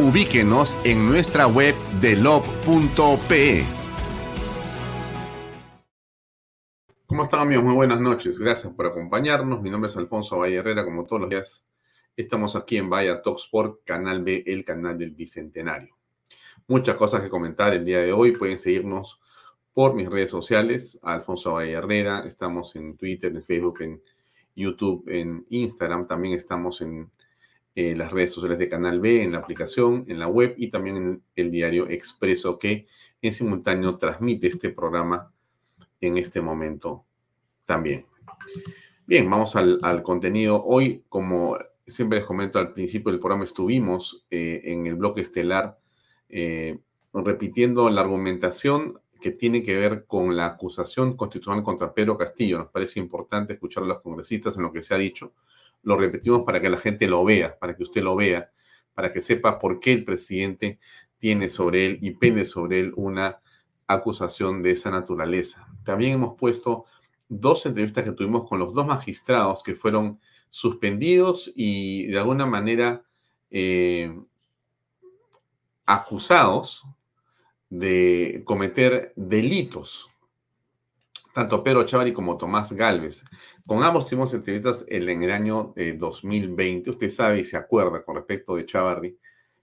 ubíquenos en nuestra web de lob.pe. ¿Cómo están amigos? Muy buenas noches. Gracias por acompañarnos. Mi nombre es Alfonso Valle Herrera. Como todos los días, estamos aquí en Vaya Talksport, Canal B, el canal del Bicentenario. Muchas cosas que comentar el día de hoy. Pueden seguirnos por mis redes sociales, Alfonso Valle Herrera. Estamos en Twitter, en Facebook, en YouTube, en Instagram. También estamos en en las redes sociales de Canal B, en la aplicación, en la web y también en el diario Expreso que en simultáneo transmite este programa en este momento también. Bien, vamos al, contenido. Hoy, como siempre les comento al principio del programa, estuvimos eh, en el bloque estelar eh, repitiendo la argumentación que tiene que ver con la acusación constitucional contra Pedro Castillo. Nos parece importante escuchar a los congresistas en lo que se ha dicho lo repetimos para que la gente lo vea, para que usted lo vea, para que sepa por qué el presidente tiene sobre él y pende sobre él una acusación de esa naturaleza. También hemos puesto dos entrevistas que tuvimos con los dos magistrados que fueron suspendidos y de alguna manera eh, acusados de cometer delitos tanto Pedro Chavari como Tomás Galvez. Con ambos tuvimos entrevistas en el año 2020. Eh, Usted sabe y se acuerda con respecto de Chavarri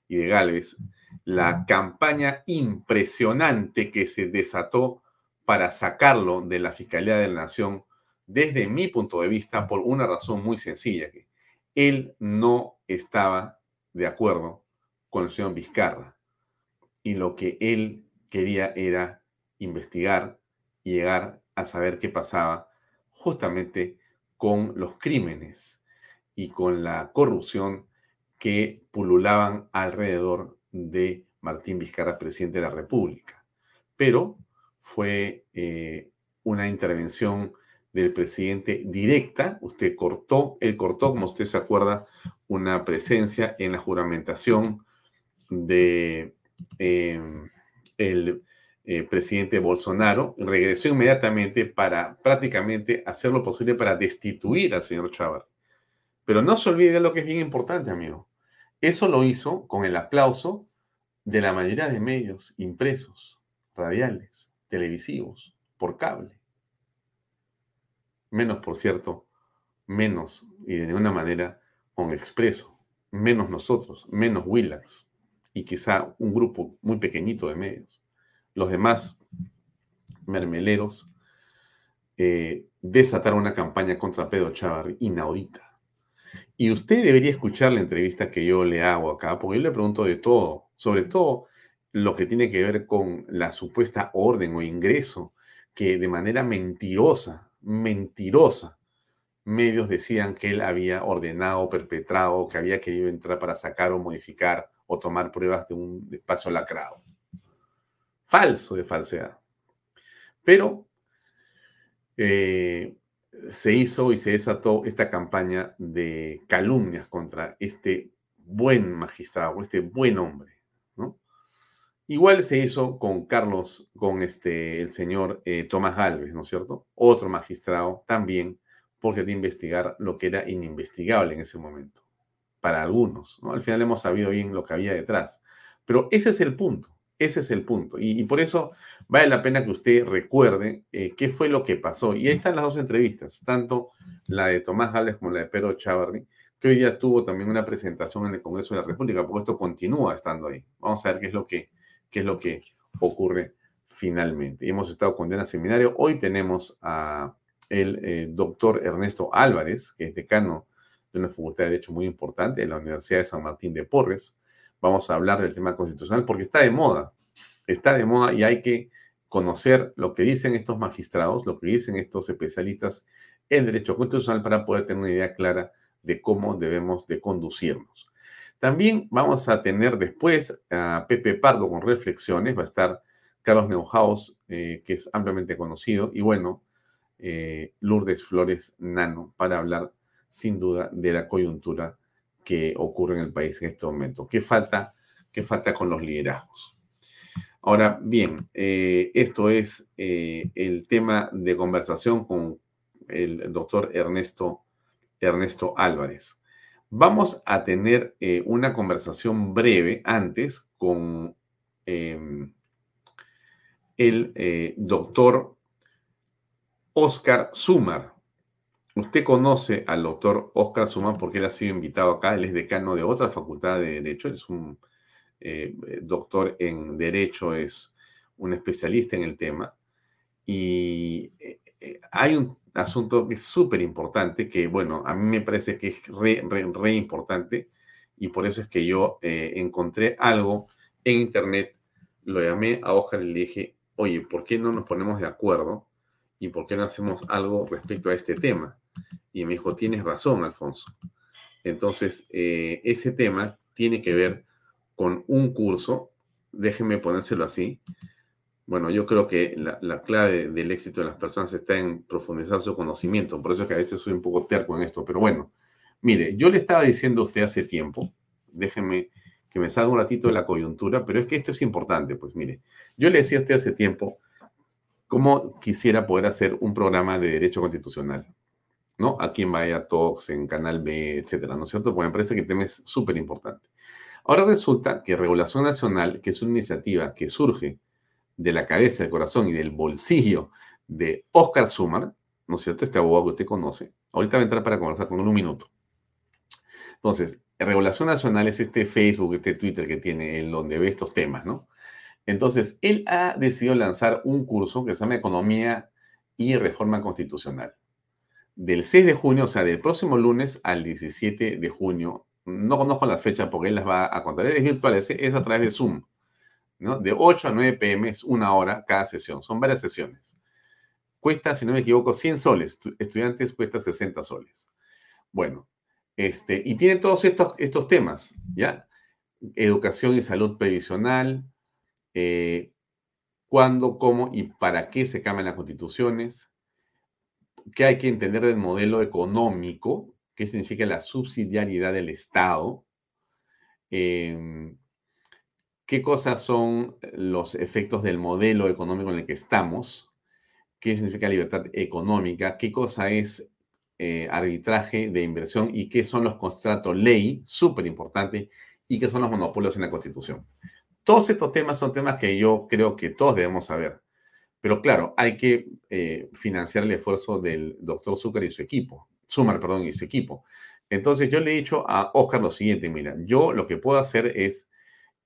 y de Galvez, la campaña impresionante que se desató para sacarlo de la Fiscalía de la Nación, desde mi punto de vista, por una razón muy sencilla, que él no estaba de acuerdo con el señor Vizcarra. Y lo que él quería era investigar y llegar a saber qué pasaba justamente con los crímenes y con la corrupción que pululaban alrededor de Martín Vizcarra, presidente de la República. Pero fue eh, una intervención del presidente directa. Usted cortó, él cortó, como usted se acuerda, una presencia en la juramentación de eh, el eh, presidente Bolsonaro, regresó inmediatamente para prácticamente hacer lo posible para destituir al señor Chávez. Pero no se olvide lo que es bien importante, amigo. Eso lo hizo con el aplauso de la mayoría de medios impresos, radiales, televisivos, por cable. Menos, por cierto, menos y de ninguna manera con Expreso, menos nosotros, menos Willax y quizá un grupo muy pequeñito de medios los demás mermeleros eh, desataron una campaña contra Pedro Chávez inaudita. Y usted debería escuchar la entrevista que yo le hago acá, porque yo le pregunto de todo, sobre todo lo que tiene que ver con la supuesta orden o ingreso que de manera mentirosa, mentirosa, medios decían que él había ordenado, perpetrado, que había querido entrar para sacar o modificar o tomar pruebas de un espacio lacrado falso de falsedad. Pero eh, se hizo y se desató esta campaña de calumnias contra este buen magistrado, este buen hombre, Igual se hizo con Carlos, con este, el señor eh, Tomás Alves, ¿no es cierto? Otro magistrado también, porque de investigar lo que era ininvestigable en ese momento, para algunos, ¿no? Al final hemos sabido bien lo que había detrás. Pero ese es el punto, ese es el punto. Y, por eso vale la pena que usted recuerde eh, qué fue lo que pasó. Y ahí están las dos entrevistas, tanto la de Tomás Alves como la de Pedro Chavarri, que hoy día tuvo también una presentación en el Congreso de la República, porque esto continúa estando ahí. Vamos a ver qué es lo que qué es lo que ocurre finalmente. Y hemos estado con Diana Seminario. Hoy tenemos a el eh, doctor Ernesto Álvarez, que es decano de una facultad de Derecho muy importante en la Universidad de San Martín de Porres. Vamos a hablar del tema constitucional porque está de moda, está de moda y hay que conocer lo que dicen estos magistrados, lo que dicen estos especialistas en derecho constitucional para poder tener una idea clara de cómo debemos de conducirnos. También vamos a tener después a Pepe Pardo con reflexiones, va a estar Carlos Neuhaus, eh, que es ampliamente conocido, y bueno, eh, Lourdes Flores Nano, para hablar sin duda de la coyuntura que ocurre en el país en este momento. ¿Qué falta, qué falta con los liderazgos? Ahora, bien, eh, esto es el tema de conversación con el doctor Ernesto, Ernesto Álvarez. Vamos a tener eh, una conversación breve antes con em, el eh, doctor Oscar Sumar. Usted conoce al doctor Oscar Sumar porque él ha sido invitado acá, él es decano de otra facultad de Derecho, es un eh, doctor en Derecho, es un especialista en el tema. Y hay un asunto que es súper importante, que bueno, a mí me parece que es re, re, importante y por eso es que yo eh, encontré algo en internet, lo llamé a Ojalá y le dije, oye, ¿por qué no nos ponemos de acuerdo y por qué no hacemos algo respecto a este tema? Y me dijo, tienes razón, Alfonso. Entonces, eh, ese tema tiene que ver con un curso, déjenme ponérselo así, bueno, yo creo que la, clave del éxito de las personas está en profundizar su conocimiento. Por eso es que a veces soy un poco terco en esto. Pero bueno, mire, yo le estaba diciendo a usted hace tiempo, déjeme que me salga un ratito de la coyuntura, pero es que esto es importante. Pues mire, yo le decía a usted hace tiempo cómo quisiera poder hacer un programa de derecho constitucional, ¿no? Aquí en Vaya Talks, en Canal B, etcétera, ¿no es cierto? Porque me parece que el tema es súper importante. Ahora resulta que Regulación Nacional, que es una iniciativa que surge de la cabeza, del corazón y del bolsillo de Oscar Sumar, ¿no es cierto? Este abogado que usted conoce. Ahorita va a entrar para conversar con él un minuto. Entonces, Regulación Nacional es este Facebook, este Twitter que tiene, en donde ve estos temas, ¿no? Entonces, él ha decidido lanzar un curso que se llama Economía y Reforma Constitucional. Del 6 de junio, o sea, del próximo lunes al 17 de junio, no conozco las fechas porque él las va a contar, es virtual, es a través de Zoom. De 8 a 9 pm es una hora cada sesión, son varias sesiones. Cuesta, si no me equivoco, 100 soles. Estudiantes cuesta 60 soles. Bueno, este, y tiene todos estos, estos temas, ¿ya? Educación y salud previsional, eh, cuándo, cómo y para qué se cambian las constituciones, qué hay que entender del modelo económico, qué significa la subsidiariedad del Estado, eh, qué cosas son los efectos del modelo económico en el que estamos, qué significa libertad económica, qué cosa es eh, arbitraje de inversión y qué son los contratos ley, súper importante, y qué son los monopolios en la Constitución. Todos estos temas son temas que yo creo que todos debemos saber. Pero claro, hay que eh, financiar el esfuerzo del doctor Zucker y su equipo, Sumar, perdón, y su equipo. Entonces yo le he dicho a Oscar lo siguiente, mira, yo lo que puedo hacer es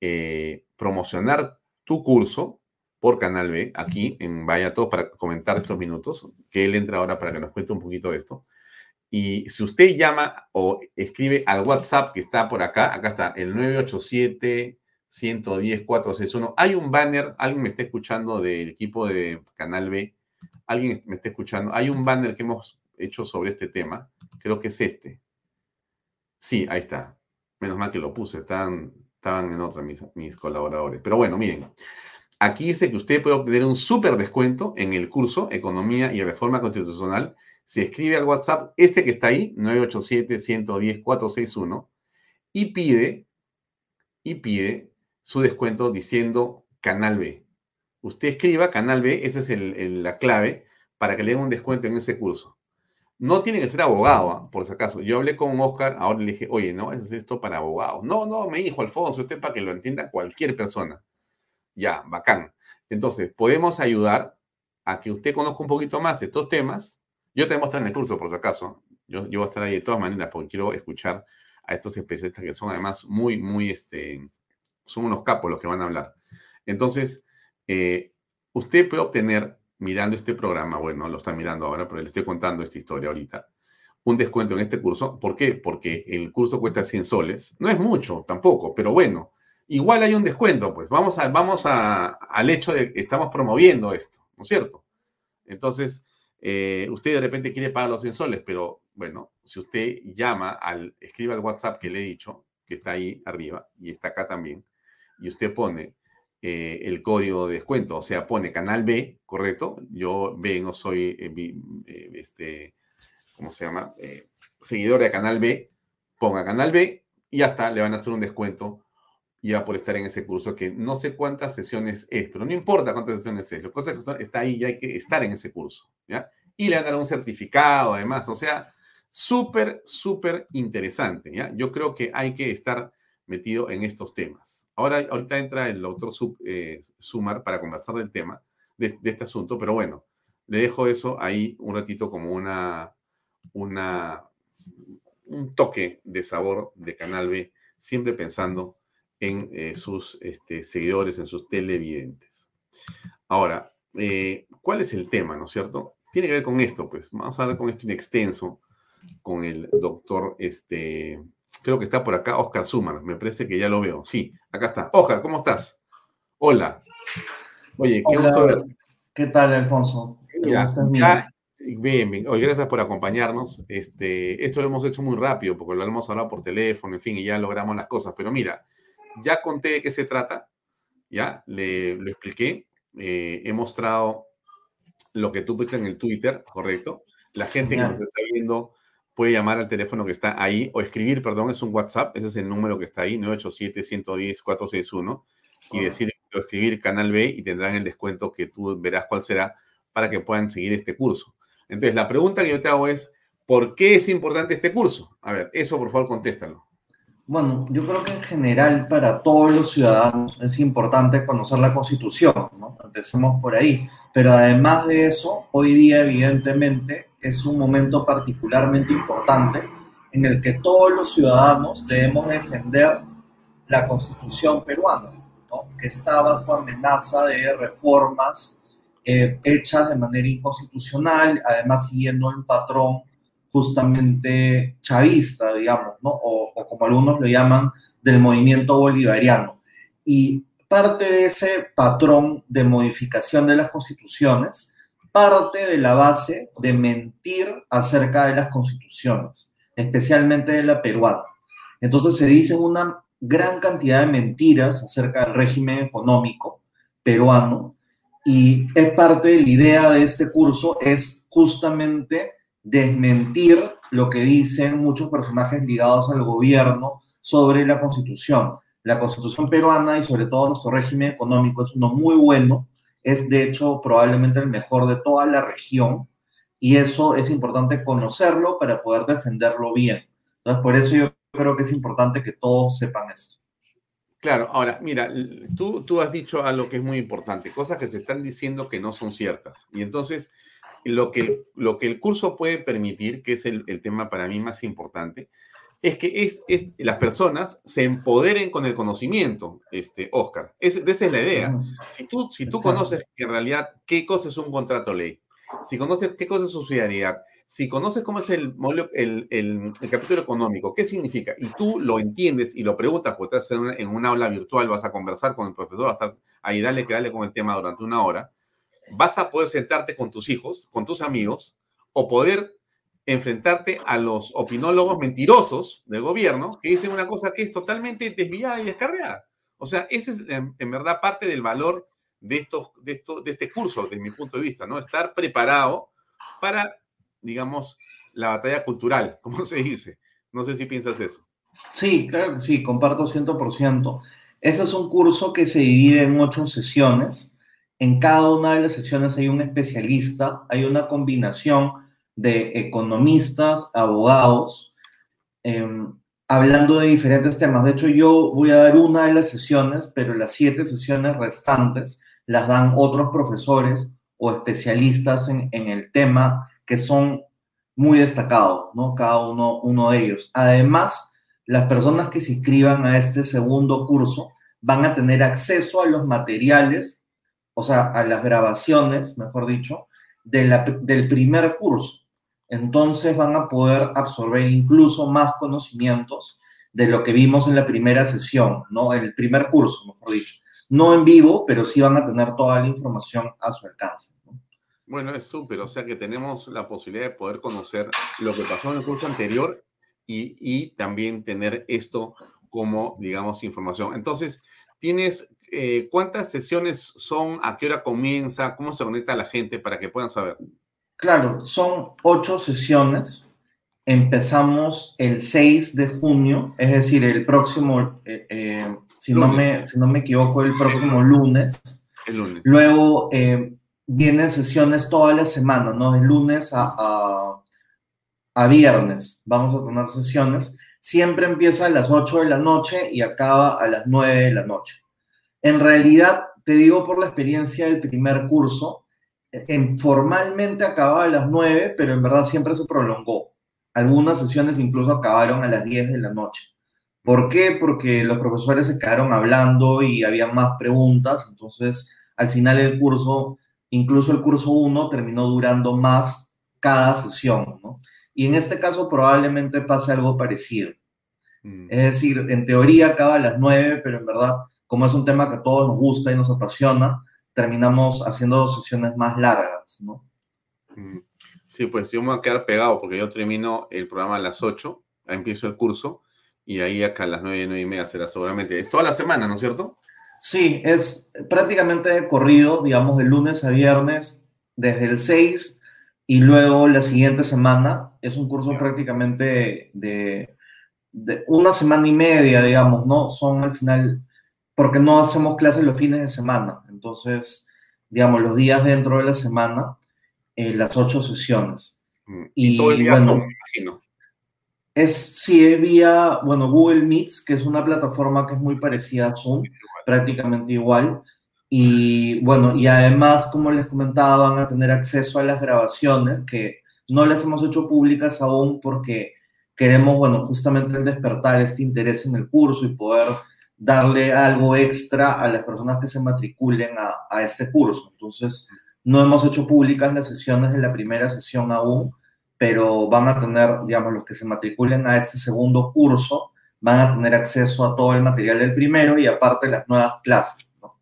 eh, promocionar tu curso por Canal B, aquí en Vaya Todo, para comentar estos minutos, que él entra ahora para que nos cuente un poquito de esto. Y si usted llama o escribe al WhatsApp que está por acá, acá está el 987 110 461. Hay un banner, alguien me está escuchando del equipo de Canal B, alguien me está escuchando. Hay un banner que hemos hecho sobre este tema, creo que es este. Sí, ahí está. Menos mal que lo puse, están estaban en otra mis, mis colaboradores. Pero bueno, miren, aquí dice que usted puede obtener un súper descuento en el curso Economía y Reforma Constitucional si escribe al WhatsApp este que está ahí, 987-110-461, y pide, y pide su descuento diciendo Canal B. Usted escriba Canal B, esa es la clave para que le den un descuento en ese curso. No tiene que ser abogado, ¿ah? por si acaso. Yo hablé con Oscar, ahora le dije, oye, no, es esto para abogados. No, no, me dijo Alfonso, usted para que lo entienda cualquier persona. Ya, bacán. Entonces, podemos ayudar a que usted conozca un poquito más estos temas. Yo te voy a mostrar en el curso, por si acaso. Yo, yo voy a estar ahí de todas maneras porque quiero escuchar a estos especialistas que son además muy, muy, este, son unos capos los que van a hablar. Entonces, eh, usted puede obtener mirando este programa, bueno, lo está mirando ahora, pero le estoy contando esta historia ahorita, un descuento en este curso. ¿Por qué? Porque el curso cuesta 100 soles. No es mucho tampoco, pero bueno, igual hay un descuento, pues vamos, a, vamos al hecho de que estamos promoviendo esto, ¿no es cierto? Entonces, eh, usted de repente quiere pagar los 100 soles, pero bueno, si usted llama al, escriba al WhatsApp que le he dicho, que está ahí arriba y está acá también, y usted pone eh, el código de descuento, o sea, pone canal B, ¿correcto? Yo B no soy, eh, eh, este, ¿cómo se llama? seguidor de canal B, ponga canal B y ya está, le van a hacer un descuento ya por estar en ese curso, que no sé cuántas sesiones es, pero no importa cuántas sesiones es, lo que está ahí y hay que estar en ese curso, ¿ya? Y le van a dar un certificado además, o sea, súper, súper interesante, ¿ya? Yo creo que hay que estar metido en estos temas. Ahora, ahorita entra el otro eh, Sumar para conversar del tema, de, este asunto, pero bueno, le dejo eso ahí un ratito como una, una, un toque de sabor de Canal B, siempre pensando en eh, sus este, seguidores, en sus televidentes. Ahora, eh, ¿cuál es el tema, no es cierto? Tiene que ver con esto, pues vamos a hablar con esto en extenso con el doctor este, Creo que está por acá Oscar Suman. Me parece que ya lo veo. Sí, acá está. Oscar, ¿cómo estás? Hola. Oye, qué gusto ver. ¿Qué tal, Alfonso? Ya, bien, bien. Oye, gracias por acompañarnos. Este, esto lo hemos hecho muy rápido porque lo hemos hablado por teléfono, en fin, y ya logramos las cosas. Pero mira, ya conté de qué se trata, ya le, lo expliqué. Eh, he mostrado lo que tú pusiste en el Twitter, correcto. La gente que nos está viendo puede llamar al teléfono que está ahí o escribir, perdón, es un WhatsApp, ese es el número que está ahí, 987-110-461, y decir o escribir Canal B y tendrán el descuento que tú verás cuál será para que puedan seguir este curso. Entonces, la pregunta que yo te hago es, ¿por qué es importante este curso? A ver, eso por favor contéstalo. Bueno, yo creo que en general para todos los ciudadanos es importante conocer la Constitución, ¿no? Empecemos por ahí. Pero además de eso, hoy día evidentemente es un momento particularmente importante en el que todos los ciudadanos debemos defender la constitución peruana, que está bajo amenaza de reformas eh, hechas de manera inconstitucional, además siguiendo el patrón justamente chavista, digamos, ¿no? o, o como algunos lo llaman, del movimiento bolivariano. Y parte de ese patrón de modificación de las constituciones parte de la base de mentir acerca de las constituciones, especialmente de la peruana. Entonces se dicen una gran cantidad de mentiras acerca del régimen económico peruano y es parte de la idea de este curso es justamente desmentir lo que dicen muchos personajes ligados al gobierno sobre la constitución. La constitución peruana y sobre todo nuestro régimen económico es uno muy bueno, es de hecho probablemente el mejor de toda la región y eso es importante conocerlo para poder defenderlo bien. Entonces, por eso yo creo que es importante que todos sepan esto. Claro, ahora, mira, tú, tú has dicho algo que es muy importante, cosas que se están diciendo que no son ciertas. Y entonces, lo que, lo que el curso puede permitir, que es el, el tema para mí más importante, es que es, las personas se empoderen con el conocimiento, este, Oscar. Es, esa es la idea. Si tú, si tú conoces en realidad qué cosa es un contrato ley, si conoces qué cosa es subsidiariedad, si conoces cómo es el, el, el, el, capítulo económico, qué significa, y tú lo entiendes y lo preguntas, porque estás en una, en una aula virtual, vas a conversar con el profesor, vas a estar ahí, dale que dale con el tema durante una hora, vas a poder sentarte con tus hijos, con tus amigos, o poder enfrentarte a los opinólogos mentirosos del gobierno que dicen una cosa que es totalmente desviada y descarriada. O sea, ese es en, verdad parte del valor de, estos, de, esto, de este curso, desde mi punto de vista, ¿no? Estar preparado para, digamos, la batalla cultural, como se dice. No sé si piensas eso. Sí, claro sí, comparto 100%. Ese es un curso que se divide en ocho sesiones. En cada una de las sesiones hay un especialista, hay una combinación de economistas, abogados, em, hablando de diferentes temas. De hecho, yo voy a dar una de las sesiones, pero las siete sesiones restantes las dan otros profesores o especialistas en, en el tema que son muy destacados, ¿no? Cada uno, uno de ellos. Además, las personas que se inscriban a este segundo curso van a tener acceso a los materiales, o sea, a las grabaciones, mejor dicho, de la, del primer curso. Entonces van a poder absorber incluso más conocimientos de lo que vimos en la primera sesión, ¿no? El primer curso, mejor dicho. No en vivo, pero sí van a tener toda la información a su alcance. Bueno, es súper, o sea que tenemos la posibilidad de poder conocer lo que pasó en el curso anterior y, también tener esto como, digamos, información. Entonces, tienes, eh, ¿cuántas sesiones son? ¿A qué hora comienza? ¿Cómo se conecta la gente para que puedan saber? Claro, son ocho sesiones. Empezamos el 6 de junio, es decir, el próximo, eh, eh, si, no me, si no me equivoco, el próximo lunes. El lunes. Luego vienen sesiones toda la semana, ¿no? De lunes a, a, viernes vamos a tener sesiones. Siempre empieza a las 8 de la noche y acaba a las 9 de la noche. En realidad, te digo por la experiencia del primer curso, en, formalmente acababa a las 9, pero en verdad siempre se prolongó. Algunas sesiones incluso acabaron a las 10 de la noche. ¿Por qué? Porque los profesores se quedaron hablando y había más preguntas, entonces al final el curso Incluso el curso 1 terminó durando más cada sesión, ¿no? Y en este caso probablemente pase algo parecido. Mm. Es decir, en teoría acaba a las 9, pero en verdad, como es un tema que a todos nos gusta y nos apasiona, terminamos haciendo sesiones más largas, ¿no? Mm. Sí, pues yo me voy a quedar pegado porque yo termino el programa a las 8, empiezo el curso y ahí acá a las 9, 9 y media será seguramente. Es toda la semana, ¿no es cierto? Sí, es prácticamente corrido, digamos, de lunes a viernes, desde el 6 y luego la siguiente semana. Es un curso prácticamente de, una semana y media, digamos, ¿no? Son al final, porque no hacemos clases los fines de semana. Entonces, digamos, los días dentro de la semana, eh, las ocho sesiones. Mm, y, todo el día bueno, me imagino. Es, sí, vía, bueno, Google Meets, que es una plataforma que es muy parecida a Zoom prácticamente igual. Y bueno, y además, como les comentaba, van a tener acceso a las grabaciones que no las hemos hecho públicas aún porque queremos, bueno, justamente despertar este interés en el curso y poder darle algo extra a las personas que se matriculen a, a este curso. Entonces, no hemos hecho públicas las sesiones de la primera sesión aún, pero van a tener, digamos, los que se matriculen a este segundo curso, van a tener acceso a todo el material del primero y aparte las nuevas clases, ¿no?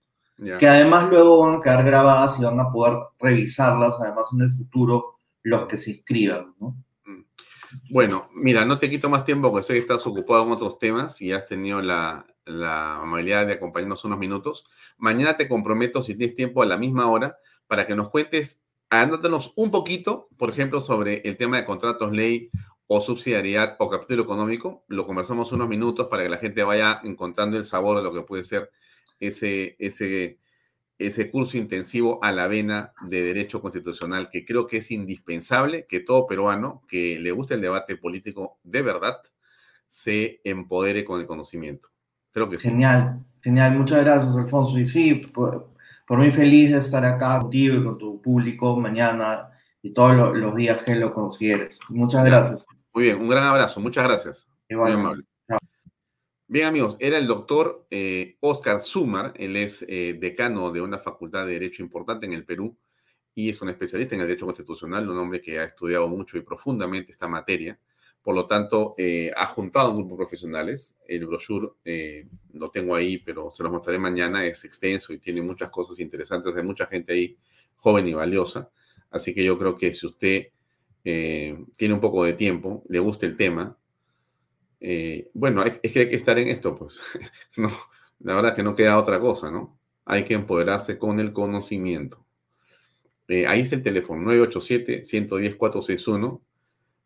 que además luego van a quedar grabadas y van a poder revisarlas además en el futuro los que se inscriban. ¿no? Mm. Bueno, mira, no te quito más tiempo porque sé que estás ocupado en otros temas y has tenido la, la amabilidad de acompañarnos unos minutos. Mañana te comprometo, si tienes tiempo, a la misma hora para que nos cuentes, andándonos un poquito, por ejemplo, sobre el tema de contratos ley o subsidiariedad o capítulo económico. Lo conversamos unos minutos para que la gente vaya encontrando el sabor de lo que puede ser ese, ese, ese curso intensivo a la vena de derecho constitucional, que creo que es indispensable que todo peruano que le guste el debate político de verdad se empodere con el conocimiento. Creo que Genial, genial. Muchas gracias, Alfonso. Y sí, por, por muy feliz de estar acá contigo y con tu público mañana y todos los días que lo consideres. Muchas gracias. Muy bien, un gran abrazo. Muchas gracias. Bien, amigos, era el doctor eh, Oscar Sumar. Él es eh, decano de una facultad de Derecho importante en el Perú y es un especialista en el Derecho Constitucional, un hombre que ha estudiado mucho y profundamente esta materia. Por lo tanto, eh, ha juntado un grupo de profesionales. El brochure lo tengo ahí, pero se lo mostraré mañana. Es extenso y tiene muchas cosas interesantes. Hay mucha gente ahí joven y valiosa. Así que yo creo que si usted eh, tiene un poco de tiempo, le gusta el tema, eh, bueno, es que hay que estar en esto, pues. no, la verdad que no queda otra cosa, ¿no? Hay que empoderarse con el conocimiento. Eh, ahí está el teléfono, 987-110-461.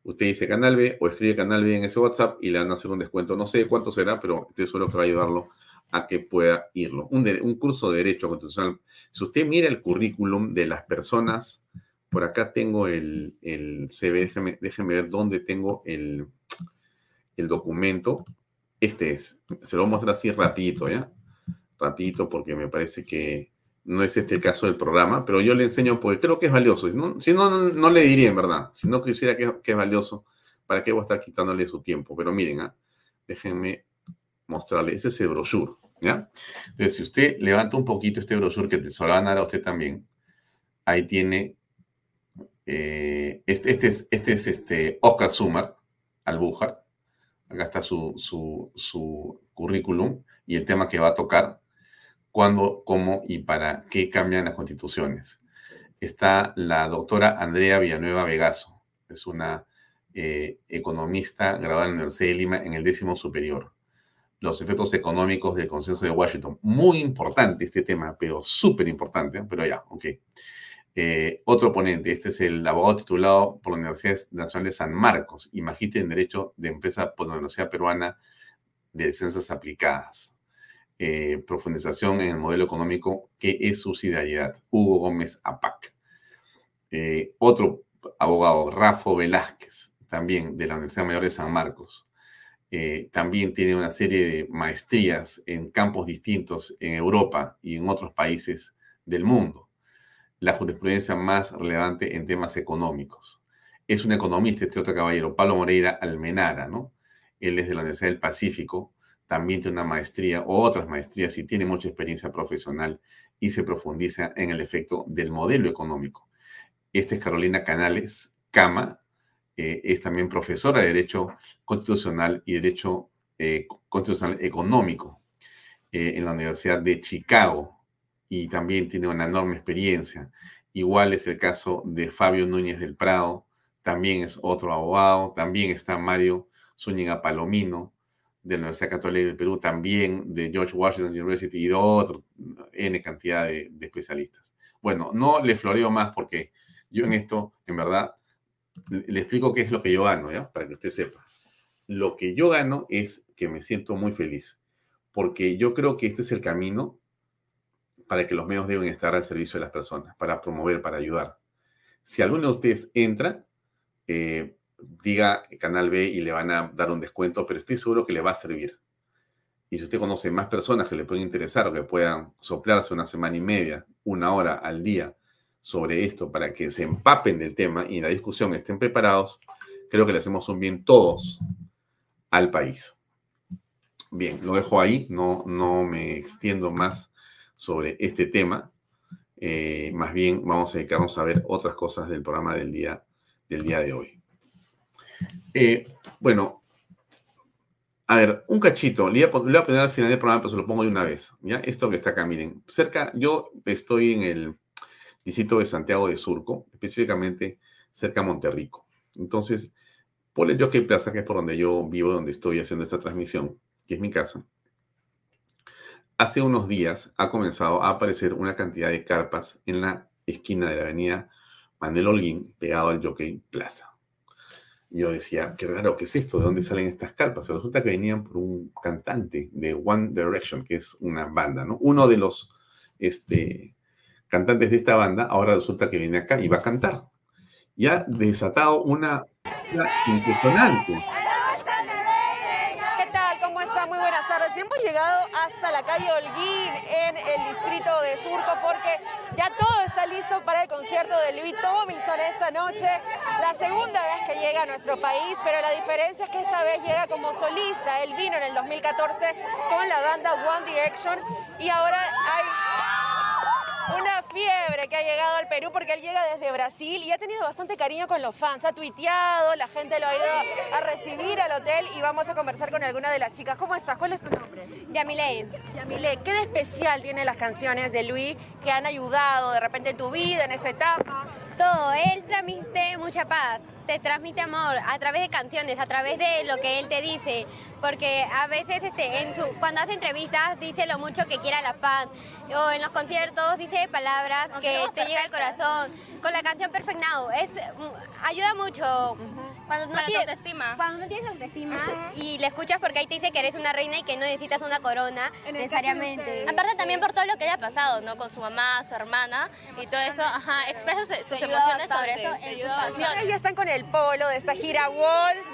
Usted dice Canal B o escribe Canal B en ese WhatsApp y le van a hacer un descuento. No sé cuánto será, pero estoy seguro que va a ayudarlo a que pueda irlo. Un, curso de Derecho Constitucional. Si usted mira el currículum de las personas, por acá tengo el, el CV, déjeme, ver dónde tengo el, el documento. Este es, se lo voy a mostrar así rapidito, ¿ya? Rapidito porque me parece que no es este el caso del programa, pero yo le enseño porque creo que es valioso. Si no, no, le diría en verdad. Si no quisiera que, que, es valioso, ¿para qué voy a estar quitándole su tiempo? Pero miren, ¿ah? déjenme mostrarle. Ese es el brochure, ¿ya? Entonces, si usted levanta un poquito este brochure, que se lo van a dar a usted también, ahí tiene, eh, este, este, es, este es este Oscar Sumar, Albújar. Acá está su, su, su currículum y el tema que va a tocar, cuándo, cómo y para qué cambian las constituciones. Está la doctora Andrea Villanueva Vegaso, es una eh, economista graduada en la Universidad de Lima en el décimo superior los efectos económicos del consenso de Washington. Muy importante este tema, pero súper importante, pero ya, ok. Eh, otro ponente, este es el abogado titulado por la Universidad Nacional de San Marcos y magíster en Derecho de Empresa por la Universidad Peruana de Ciencias Aplicadas. Eh, profundización en el modelo económico que es subsidiariedad. Hugo Gómez Apac. Eh, otro abogado, Rafa Velázquez, también de la Universidad Mayor de San Marcos. Eh, también tiene una serie de maestrías en campos distintos en Europa y en otros países del mundo. La jurisprudencia más relevante en temas económicos. Es un economista, este otro caballero, Pablo Moreira Almenara, ¿no? Él es de la Universidad del Pacífico, también tiene una maestría o otras maestrías y tiene mucha experiencia profesional y se profundiza en el efecto del modelo económico. Esta es Carolina Canales Cama, eh, es también profesora de Derecho Constitucional y Derecho eh, Constitucional Económico eh, en la Universidad de Chicago y también tiene una enorme experiencia. Igual es el caso de Fabio Núñez del Prado, también es otro abogado, también está Mario Zúñiga Palomino de la Universidad Católica del Perú, también de George Washington University y de otro N cantidad de, de especialistas. Bueno, no le floreo más porque yo en esto, en verdad, le explico qué es lo que yo gano, ¿ya? Para que usted sepa. Lo que yo gano es que me siento muy feliz, porque yo creo que este es el camino para que los medios deben estar al servicio de las personas, para promover, para ayudar. Si alguno de ustedes entra, eh, diga Canal B y le van a dar un descuento, pero estoy seguro que le va a servir. Y si usted conoce más personas que le pueden interesar o que puedan soplarse una semana y media, una hora al día, sobre esto para que se empapen del tema y en la discusión estén preparados, creo que le hacemos un bien todos al país. Bien, lo dejo ahí, no, no me extiendo más sobre este tema. Eh, más bien vamos a dedicarnos a ver otras cosas del programa del día, del día de hoy. Eh, bueno, a ver, un cachito, le voy, a, poner al final del programa, pero se lo pongo de una vez. ¿ya? Esto que está acá, miren, cerca, yo estoy en el distrito de Santiago de Surco, específicamente cerca de Monterrico. Entonces, por el Jockey Plaza, que es por donde yo vivo, donde estoy haciendo esta transmisión, que es mi casa, hace unos días ha comenzado a aparecer una cantidad de carpas en la esquina de la avenida Manuel Holguín, pegado al Jockey Plaza. Yo decía, qué raro, ¿qué es esto? ¿De dónde salen estas carpas? resulta que venían por un cantante de One Direction, que es una banda, ¿no? Uno de los este, cantantes de esta banda, ahora resulta que viene acá y va a cantar. Y ha desatado una impresionante. ¿Qué tal? ¿Cómo está? Hemos llegado hasta la calle Holguín en el distrito de Surco porque ya todo está listo para el concierto de Louis Tomlinson esta noche. La segunda vez que llega a nuestro país, pero la diferencia es que esta vez llega como solista. Él vino en el 2014 con la banda One Direction y ahora hay una fiebre que ha llegado al Perú porque él llega desde Brasil y ha tenido bastante cariño con los fans. Ha tuiteado, la gente lo ha ido a recibir al hotel y vamos a conversar con alguna de las chicas. ¿Cómo estás? ¿Cuál es tu nombre? Yamile. Yamile, ¿qué de especial tienen las canciones de Luis que han ayudado de repente en tu vida, en esta etapa? Todo, él transmite mucha paz, te transmite amor a través de canciones, a través de lo que él te dice, porque a veces este, en su, cuando hace entrevistas dice lo mucho que quiera la fan, o en los conciertos dice palabras que te llega al corazón. Con la canción Perfect Now, es, mm, ayuda mucho Cuando no, Para tu tienes, autoestima. cuando no tienes autoestima y le escuchas porque ahí te dice que eres una reina y que no necesitas una corona necesariamente. ustedes. Aparte también por todo lo que haya pasado, ¿no? Con su mamá, su hermana y todo eso, ajá, expresa sus, emociones sobre eso en ya están con el polo de esta gira Walls.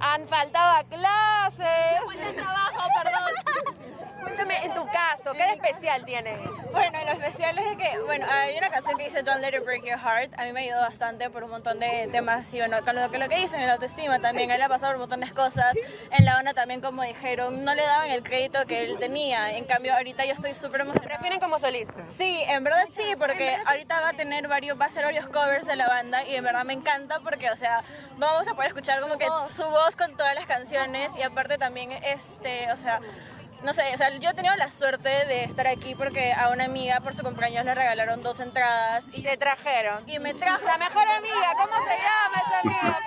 Han faltado a clases. trabajo, perdón. Cuéntame, en tu caso, ¿qué de especial tiene? Bueno, lo especial es que, bueno, hay una canción que dice Don't Let It Break Your Heart. A mí me ayudó bastante por un montón de temas. Y bueno, con lo que, lo que dicen en la autoestima también. Él ha pasado por un montón de cosas. En la banda también, como dijeron, no le daban el crédito que él tenía. En cambio, ahorita yo estoy súper emocionada. ¿Prefieren como solista? Sí, en verdad sí, porque ahorita va a tener varios, va a hacer varios covers de la banda y en verdad me encanta porque, o sea, vamos a poder escuchar como que su voz con todas las canciones y aparte también, este, o sea, no sé, o sea, yo he tenido la suerte de estar aquí porque a una amiga por su cumpleaños le regalaron dos entradas y, Te trajeron. y me trajo La mejor amiga, ¿cómo se llama esa amiga?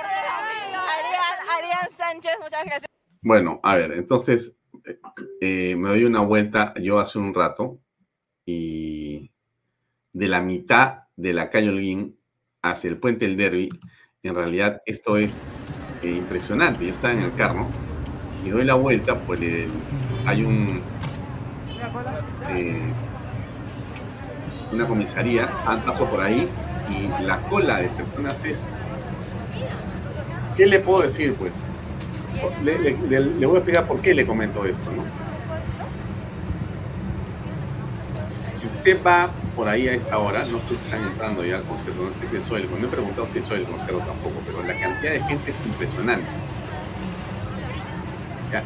Arián, Arián Sánchez, muchas gracias. Bueno, a ver, entonces eh, eh, me doy una vuelta yo hace un rato y de la mitad de la calle Holguín hacia el puente del Derby, en realidad esto es eh, impresionante. Yo estaba en el carro y doy la vuelta, pues le- hay un eh, una comisaría, han paso por ahí y la cola de personas es ¿qué le puedo decir pues? Le, voy a explicar por qué le comento esto, ¿no? Si usted va por ahí a esta hora, no sé si están entrando ya al concierto, no sé si es el no he preguntado si es hoy el concierto tampoco, pero la cantidad de gente es impresionante.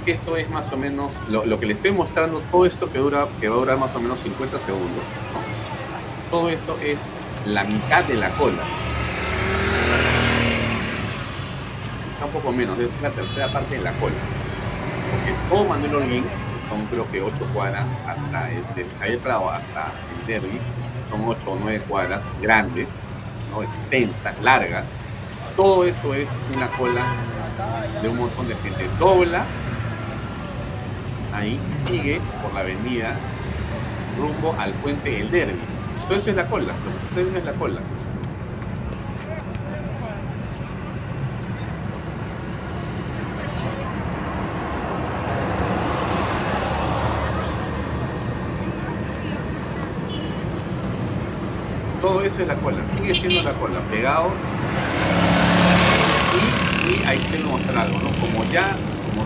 Esto es más o menos lo, que le estoy mostrando, todo esto que dura, que va a durar más o menos 50 segundos. Todo esto es la mitad de la cola. Está un poco menos, es la tercera parte de la cola. Porque todo Manuel Holguín, son creo que 8 cuadras hasta el, de Javier Prado hasta el derby, son 8 o 9 cuadras grandes, ¿no? extensas, largas. Todo eso es una cola de un montón de gente. Dobla ahí sigue por la avenida rumbo al puente del derby. Todo eso es la cola, lo que usted viendo es la cola. Todo eso es la cola, sigue siendo la cola, pegados. Y, y ahí quiero mostrar algo, ¿no? Como ya,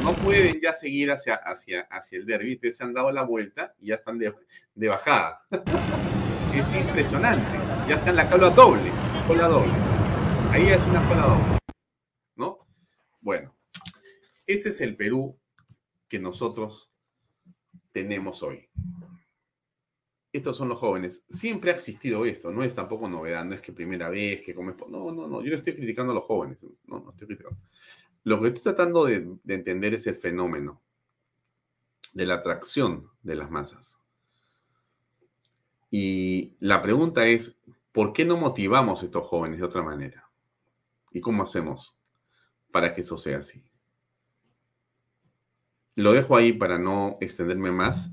no pueden ya seguir hacia, hacia, hacia el derby, se han dado la vuelta y ya están de, de bajada. es impresionante. Ya está en la cola doble, cola doble. Ahí es una cola doble. ¿No? Bueno, ese es el Perú que nosotros tenemos hoy. Estos son los jóvenes. Siempre ha existido esto, no es tampoco novedad, no es que primera vez que comes. No, no, no, yo no estoy criticando a los jóvenes. No, no estoy criticando. Lo que estoy tratando de, de entender es el fenómeno de la atracción de las masas. Y la pregunta es, ¿por qué no motivamos a estos jóvenes de otra manera? ¿Y cómo hacemos para que eso sea así? Lo dejo ahí para no extenderme más,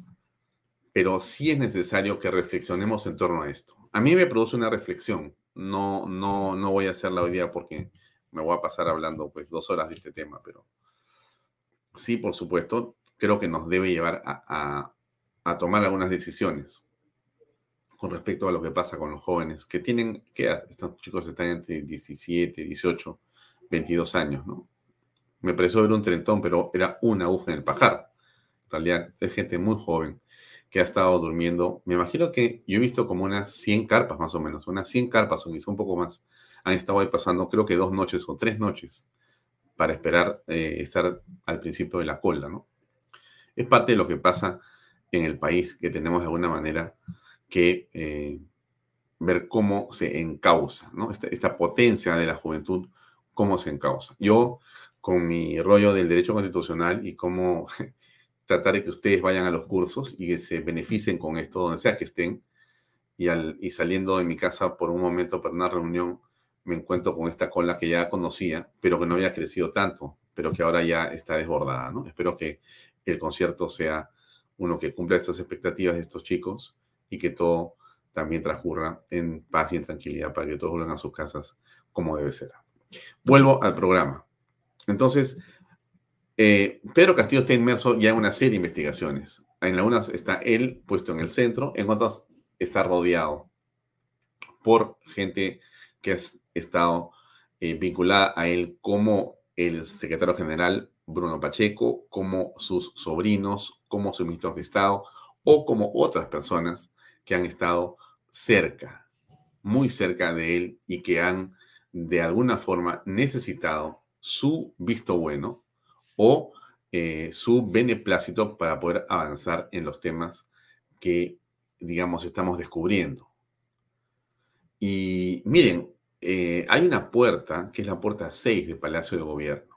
pero sí es necesario que reflexionemos en torno a esto. A mí me produce una reflexión. No, no, no voy a hacerla hoy día porque me voy a pasar hablando pues dos horas de este tema, pero sí, por supuesto, creo que nos debe llevar a, a, a tomar algunas decisiones con respecto a lo que pasa con los jóvenes, que tienen, ¿qué edad? Estos chicos están entre 17, 18, 22 años, ¿no? Me pareció ver un trentón, pero era una aguja en el pajar. En realidad, es gente muy joven que ha estado durmiendo. Me imagino que yo he visto como unas 100 carpas más o menos, unas 100 carpas o quizá un poco más. Han estado ahí pasando, creo que dos noches o tres noches para esperar eh, estar al principio de la cola, ¿no? Es parte de lo que pasa en el país, que tenemos de alguna manera que eh, ver cómo se encausa, ¿no? Esta, esta, potencia de la juventud, cómo se encausa. Yo, con mi rollo del derecho constitucional y cómo tratar de que ustedes vayan a los cursos y que se beneficien con esto, donde sea que estén, y, al, y saliendo de mi casa por un momento para una reunión, me encuentro con esta cola que ya conocía, pero que no había crecido tanto, pero que ahora ya está desbordada, ¿no? Espero que el concierto sea uno que cumpla esas expectativas de estos chicos y que todo también transcurra en paz y en tranquilidad para que todos vuelvan a sus casas como debe ser. Vuelvo al programa. Entonces, eh, Pedro Castillo está inmerso ya en una serie de investigaciones. En algunas está él puesto en el centro, en otras está rodeado por gente que ha estado eh, vinculada a él como el secretario general Bruno Pacheco, como sus sobrinos, como sus ministros de Estado o como otras personas que han estado cerca, muy cerca de él y que han de alguna forma necesitado su visto bueno o eh, su beneplácito para poder avanzar en los temas que, digamos, estamos descubriendo. Y miren, eh, hay una puerta, que es la puerta 6 del Palacio de Gobierno,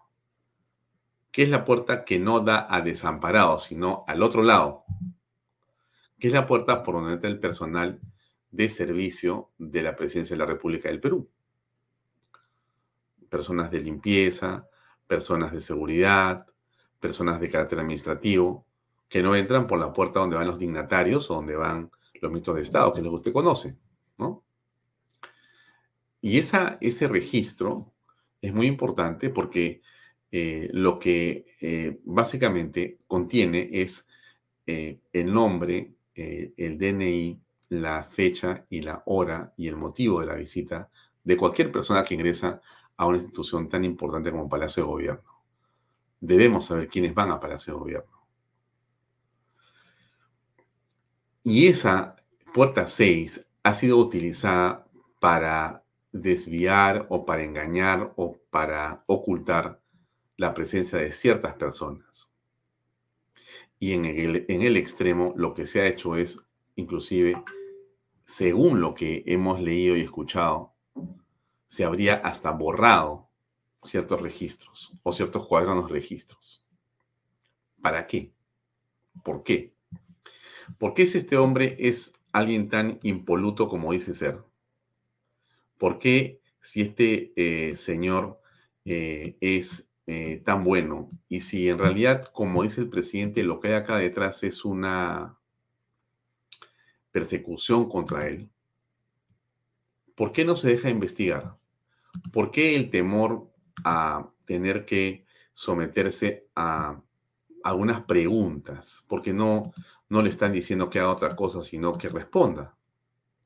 que es la puerta que no da a desamparados, sino al otro lado, que es la puerta por donde entra el personal de servicio de la Presidencia de la República del Perú. Personas de limpieza, personas de seguridad, personas de carácter administrativo, que no entran por la puerta donde van los dignatarios o donde van los ministros de Estado, que es lo que usted conoce, ¿no? Y ese registro es muy importante porque eh, lo que eh, básicamente contiene es eh, el nombre, el DNI, la fecha y la hora y el motivo de la visita de cualquier persona que ingresa a una institución tan importante como Palacio de Gobierno. Debemos saber quiénes van a Palacio de Gobierno. Y esa puerta 6 ha sido utilizada para desviar o para engañar o para ocultar la presencia de ciertas personas. Y en el, en el extremo lo que se ha hecho es, inclusive, según lo que hemos leído y escuchado, se habría hasta borrado ciertos registros o ciertos cuadernos registros. ¿Para qué? ¿Por qué? ¿Por qué si este hombre es alguien tan impoluto como dice ser? ¿Por qué si este eh, señor eh, es eh, tan bueno y si en realidad, como dice el presidente, lo que hay acá detrás es una persecución contra él? ¿Por qué no se deja investigar? ¿Por qué el temor a tener que someterse a algunas preguntas? Porque no, no le están diciendo que haga otra cosa, sino que responda.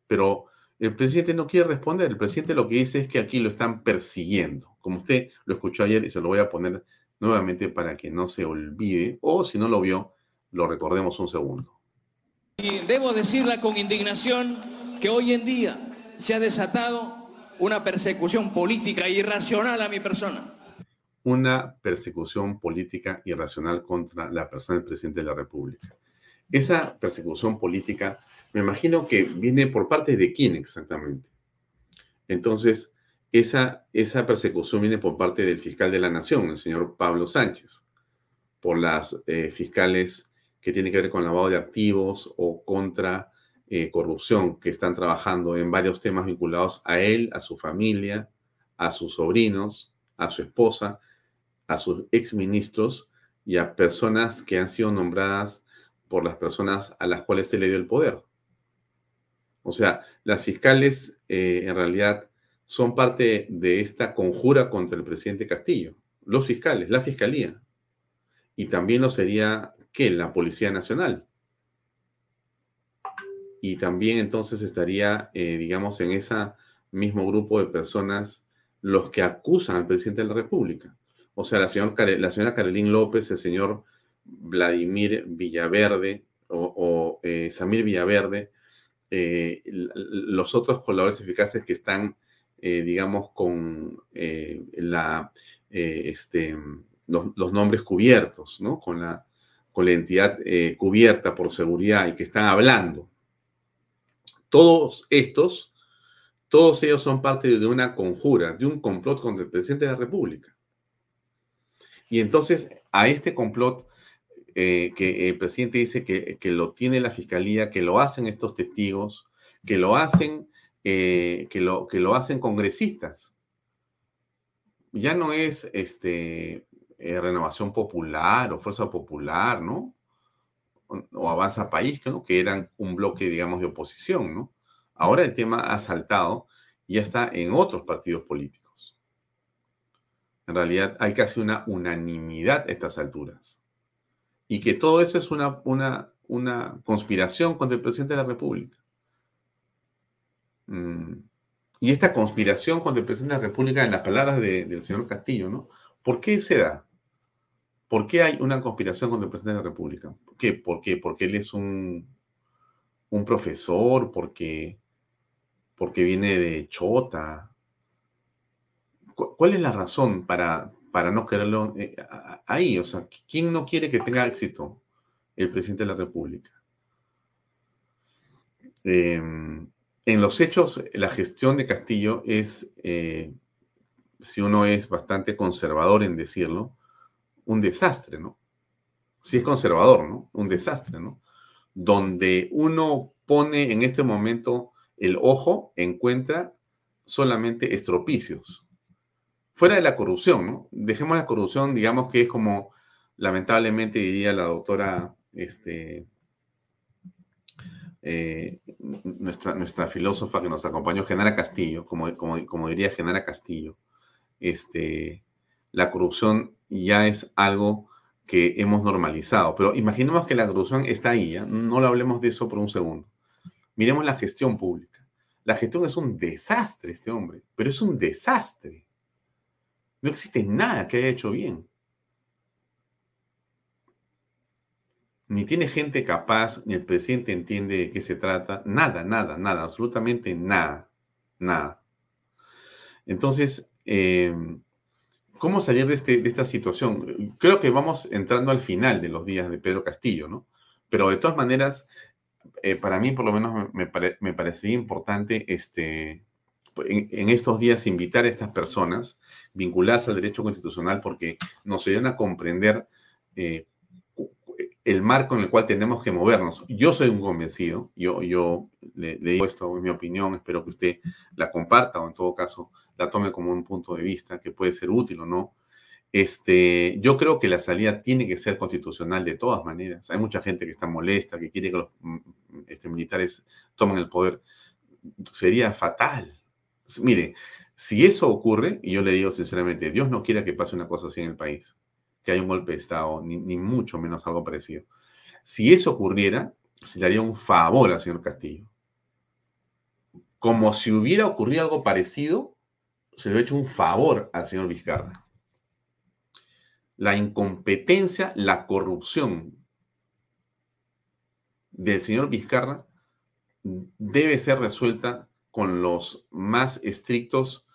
Pero el presidente no quiere responder. El presidente lo que dice es que aquí lo están persiguiendo. Como usted lo escuchó ayer y se lo voy a poner nuevamente para que no se olvide, o si no lo vio, lo recordemos un segundo. Y debo decirle con indignación que hoy en día se ha desatado una persecución política irracional a mi persona. Una persecución política irracional contra la persona del presidente de la República. Esa persecución política me imagino que viene por parte de quién exactamente. Entonces, esa, esa persecución viene por parte del fiscal de la Nación, el señor Pablo Sánchez, por las eh, fiscales que tienen que ver con lavado de activos o contra eh, corrupción que están trabajando en varios temas vinculados a él, a su familia, a sus sobrinos, a su esposa, a sus exministros y a personas que han sido nombradas por las personas a las cuales se le dio el poder. O sea, las fiscales eh, en realidad son parte de esta conjura contra el presidente Castillo. Los fiscales, la fiscalía. Y también lo sería, ¿qué? La Policía Nacional. Y también entonces estaría, eh, digamos, en ese mismo grupo de personas los que acusan al presidente de la República. O sea, la, señora Carolín López, el señor Vladimir Villaverde o, eh, Samir Villaverde, eh, los otros colaboradores eficaces que están, eh, digamos, con eh, este, los, nombres cubiertos, ¿no? Con la, con la entidad cubierta por seguridad y que están hablando. Todos estos, todos ellos son parte de una conjura, de un complot contra el presidente de la República. Y entonces a este complot eh, que el presidente dice que, lo tiene la fiscalía, que lo hacen estos testigos, que lo hacen, eh, que, lo, que lo hacen congresistas. Ya no es este, eh, renovación popular o fuerza popular, ¿no? O, avanza país, ¿no? Que eran un bloque, digamos, de oposición, ¿no? Ahora el tema ha saltado y ya está en otros partidos políticos. En realidad hay casi una unanimidad a estas alturas. Y que todo eso es una, una, una conspiración contra el presidente de la República. Mm. Y esta conspiración contra el presidente de la República, en las palabras del señor Castillo, ¿no? ¿Por qué se da? ¿Por qué hay una conspiración contra el presidente de la República? ¿Por qué? ¿Por qué? Porque él es un, un profesor, porque, porque viene de Chota. ¿Cuál es la razón para, para no quererlo eh, ahí? O sea, ¿quién no quiere que tenga éxito el presidente de la República? Em, en los hechos, la gestión de Castillo es, eh, si uno es bastante conservador en decirlo, un desastre, ¿no? Si es conservador, ¿no? Un desastre, ¿no? Donde uno pone en este momento el ojo, encuentra solamente estropicios. Fuera de la corrupción, ¿no? Dejemos la corrupción, digamos que es como, lamentablemente diría la doctora, este, eh, nuestra, nuestra filósofa que nos acompañó, Genara Castillo, como, como, como diría Genara Castillo, este, la corrupción ya es algo que hemos normalizado. Pero imaginemos que la corrupción está ahí, no lo hablemos de eso por un segundo. Miremos la gestión pública. La gestión es un desastre, este hombre, pero es un desastre. No existe nada que haya hecho bien. ni tiene gente capaz, ni el presidente entiende de qué se trata, nada, nada, nada, absolutamente nada, nada. Entonces, em, ¿cómo salir de, este, de esta situación? Creo que vamos entrando al final de los días de Pedro Castillo, ¿no? Pero de todas maneras, eh, para mí por lo menos me, me importante este, en, estos días invitar a estas personas vinculadas al derecho constitucional porque nos ayudan a comprender eh, el marco en el cual tenemos que movernos. Yo soy un convencido, yo, yo le, digo esto en mi opinión, espero que usted la comparta o en todo caso la tome como un punto de vista que puede ser útil o no. Este, yo creo que la salida tiene que ser constitucional de todas maneras. Hay mucha gente que está molesta, que quiere que los mm, este, militares tomen el poder. Sería fatal. Mire, si eso ocurre, y yo le digo sinceramente, Dios no quiera que pase una cosa así en el país que hay un golpe de Estado, ni, mucho menos algo parecido. Si eso ocurriera, se le haría un favor al señor Castillo. Como si hubiera ocurrido algo parecido, se le ha hecho un favor al señor Vizcarra. La incompetencia, la corrupción del señor Vizcarra debe ser resuelta con los más estrictos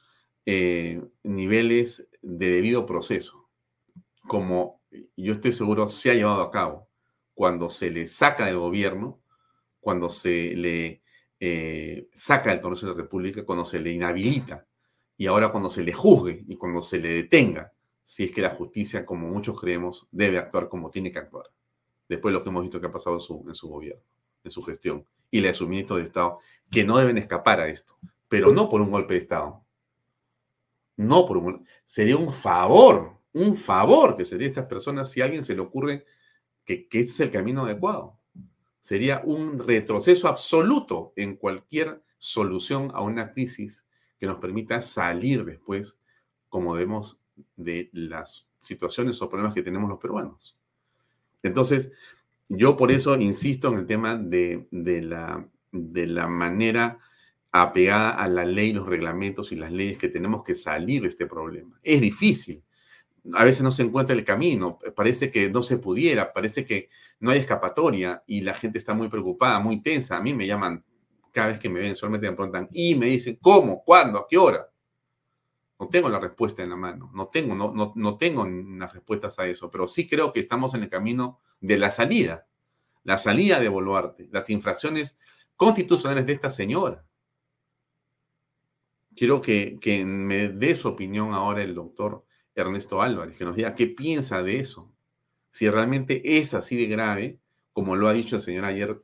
eh, niveles de debido proceso. Como yo estoy seguro se ha llevado a cabo. Cuando se le saca del gobierno, cuando se le eh, saca del Congreso de la República, cuando se le inhabilita y ahora cuando se le juzgue y cuando se le detenga, si es que la justicia, como muchos creemos, debe actuar como tiene que actuar, después de lo que hemos visto que ha pasado en su gobierno, en su gestión, y la de su ministro de Estado, que no deben escapar a esto, pero no por un golpe de Estado, no por un... Sería un favor un favor que sería a estas personas si a alguien se le ocurre que, ese es el camino adecuado. Sería un retroceso absoluto en cualquier solución a una crisis que nos permita salir después, como vemos, de las situaciones o problemas que tenemos los peruanos. Entonces, yo por eso insisto en el tema de, la, de la manera apegada a la ley, los reglamentos y las leyes que tenemos que salir de este problema. Es difícil, a veces no se encuentra el camino, parece que no se pudiera, parece que no hay escapatoria y la gente está muy preocupada, muy tensa. A mí me llaman cada vez que me ven, solamente me preguntan y me dicen, ¿cómo? ¿Cuándo? ¿A qué hora? No tengo la respuesta en la mano, no tengo, no, no, no tengo las respuestas a eso, pero sí creo que estamos en el camino de la salida, la salida de Boluarte, las infracciones constitucionales de esta señora. Quiero que, que me dé su opinión ahora el doctor Ernesto Álvarez, que nos diga qué piensa de eso. Si realmente es así de grave, como lo ha dicho el señor ayer,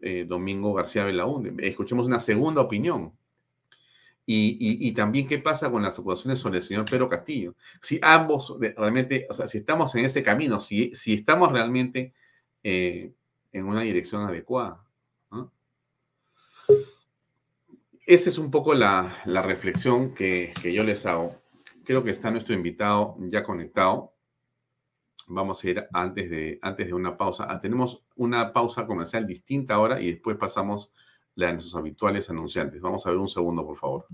eh, Domingo García Belaúnde. Escuchemos una segunda opinión. Y, también qué pasa con las acusaciones sobre el señor Pedro Castillo. Si ambos realmente, o sea, si estamos en ese camino, si, si estamos realmente eh, en una dirección adecuada. Esa es un poco la, reflexión que, que yo les hago creo que está nuestro invitado ya conectado. Vamos a ir antes de, antes de una pausa. Ah, tenemos una pausa comercial distinta ahora y después pasamos la de nuestros habituales anunciantes. Vamos a ver un segundo, por favor.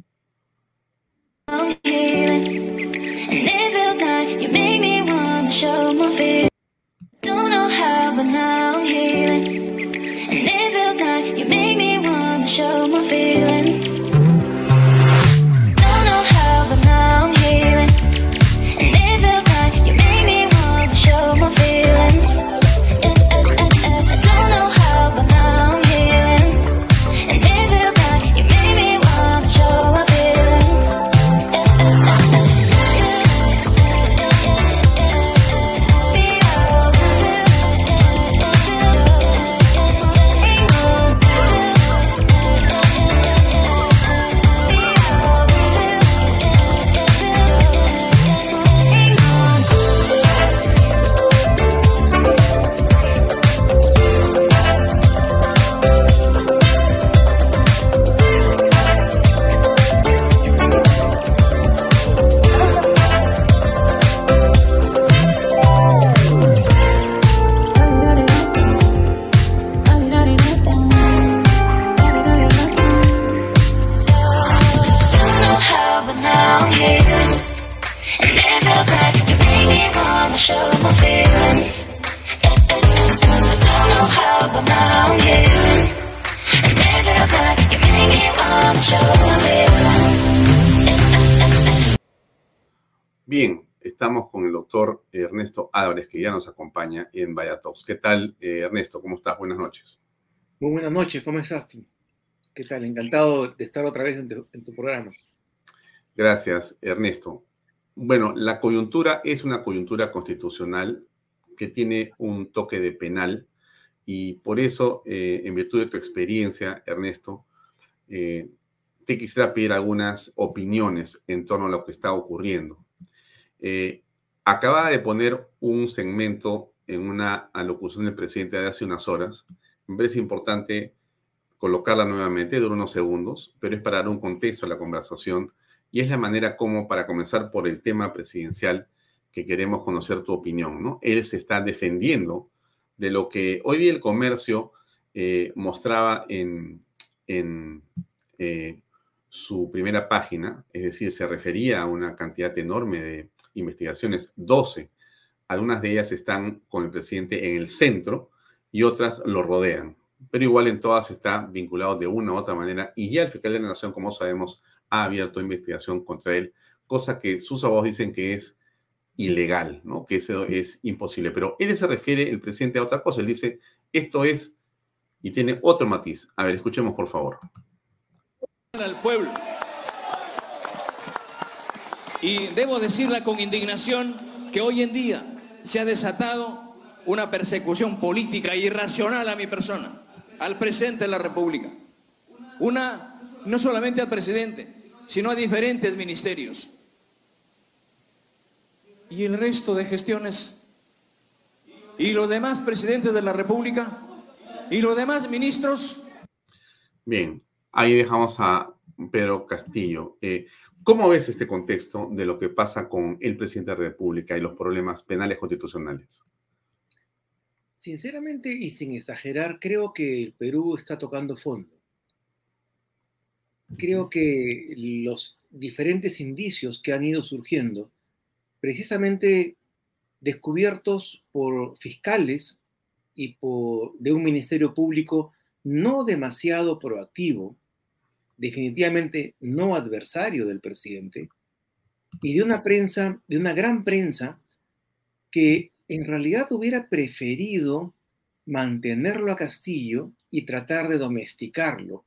¿Qué tal, eh, Ernesto? ¿Cómo estás? Buenas noches. Muy buenas noches, ¿cómo estás? ¿Qué tal? Encantado de estar otra vez en tu, programa. Gracias, Ernesto. Bueno, la coyuntura es una coyuntura constitucional que tiene un toque de penal y por eso, eh, en virtud de tu experiencia, Ernesto, eh, te quisiera pedir algunas opiniones en torno a lo que está ocurriendo. Eh, acaba de poner un segmento en una alocución del presidente de hace unas horas. Me importante colocarla nuevamente, dura unos segundos, pero es para dar un contexto a la conversación y es la manera como, para comenzar por el tema presidencial, que queremos conocer tu opinión, ¿no? Él se está defendiendo de lo que hoy día el comercio eh, mostraba en, en eh, su primera página, es decir, se refería a una cantidad enorme de investigaciones, 12. Algunas de ellas están con el presidente en el centro y otras lo rodean. Pero igual en todas está vinculado de una u otra manera y ya el fiscal de la Nación, como sabemos, ha abierto investigación contra él, cosa que sus abogados dicen que es ilegal. Que eso es imposible. Pero él se refiere, el presidente, a otra cosa. Él dice, esto es, y tiene otro matiz. A ver, escuchemos por favor. Al pueblo y debo decirla con indignación que hoy en día se ha desatado una persecución política irracional a mi persona, al presidente de la República. Una, no solamente al presidente, sino a diferentes ministerios. Y el resto de gestiones. Y los demás presidentes de la República. Y los demás ministros. Bien, ahí dejamos a Pedro Castillo. Eh, ¿Cómo ves este contexto de lo que pasa con el presidente de la República y los problemas penales constitucionales? Sinceramente y sin exagerar, creo que el Perú está tocando fondo. Creo que los diferentes indicios que han ido surgiendo, precisamente descubiertos por fiscales y por, de un ministerio público no demasiado proactivo, definitivamente no adversario del presidente, y de una prensa, de una gran prensa, que en realidad hubiera preferido mantenerlo a Castillo y tratar de domesticarlo.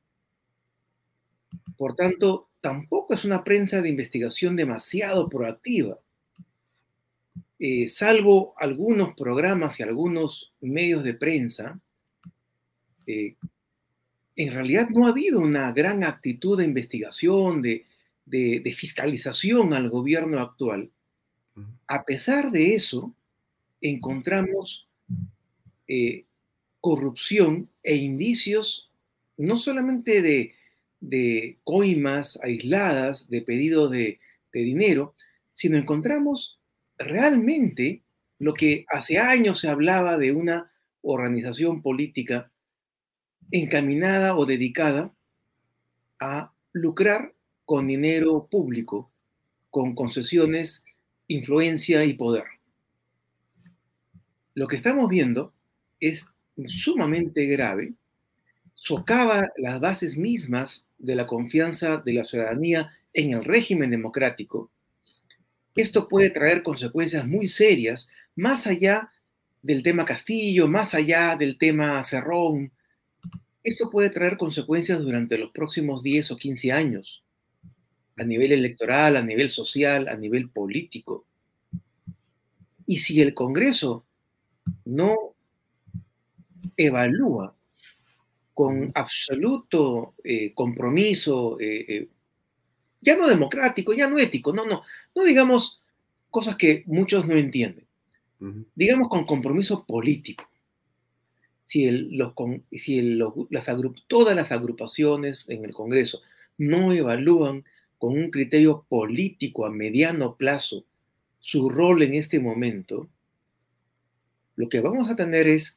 Por tanto, tampoco es una prensa de investigación demasiado proactiva. Eh, salvo algunos programas y algunos medios de prensa, eh, en realidad no ha habido una gran actitud de investigación, de, fiscalización al gobierno actual. A pesar de eso, encontramos eh, corrupción e indicios no solamente de, coimas aisladas, de pedidos de, dinero, sino encontramos realmente lo que hace años se hablaba de una organización política encaminada o dedicada a lucrar con dinero público, con concesiones, influencia y poder. Lo que estamos viendo es sumamente grave, socava las bases mismas de la confianza de la ciudadanía en el régimen democrático. Esto puede traer consecuencias muy serias, más allá del tema Castillo, más allá del tema Cerrón. Esto puede traer consecuencias durante los próximos 10 o 15 años, a nivel electoral, a nivel social, a nivel político. Y si el Congreso no evalúa con absoluto eh, compromiso, eh, eh, ya no democrático, ya no ético, no, no, no digamos cosas que muchos no entienden, digamos con compromiso político. Si, las todas las agrupaciones en el Congreso no evalúan con un criterio político a mediano plazo su rol en este momento, lo que vamos a tener es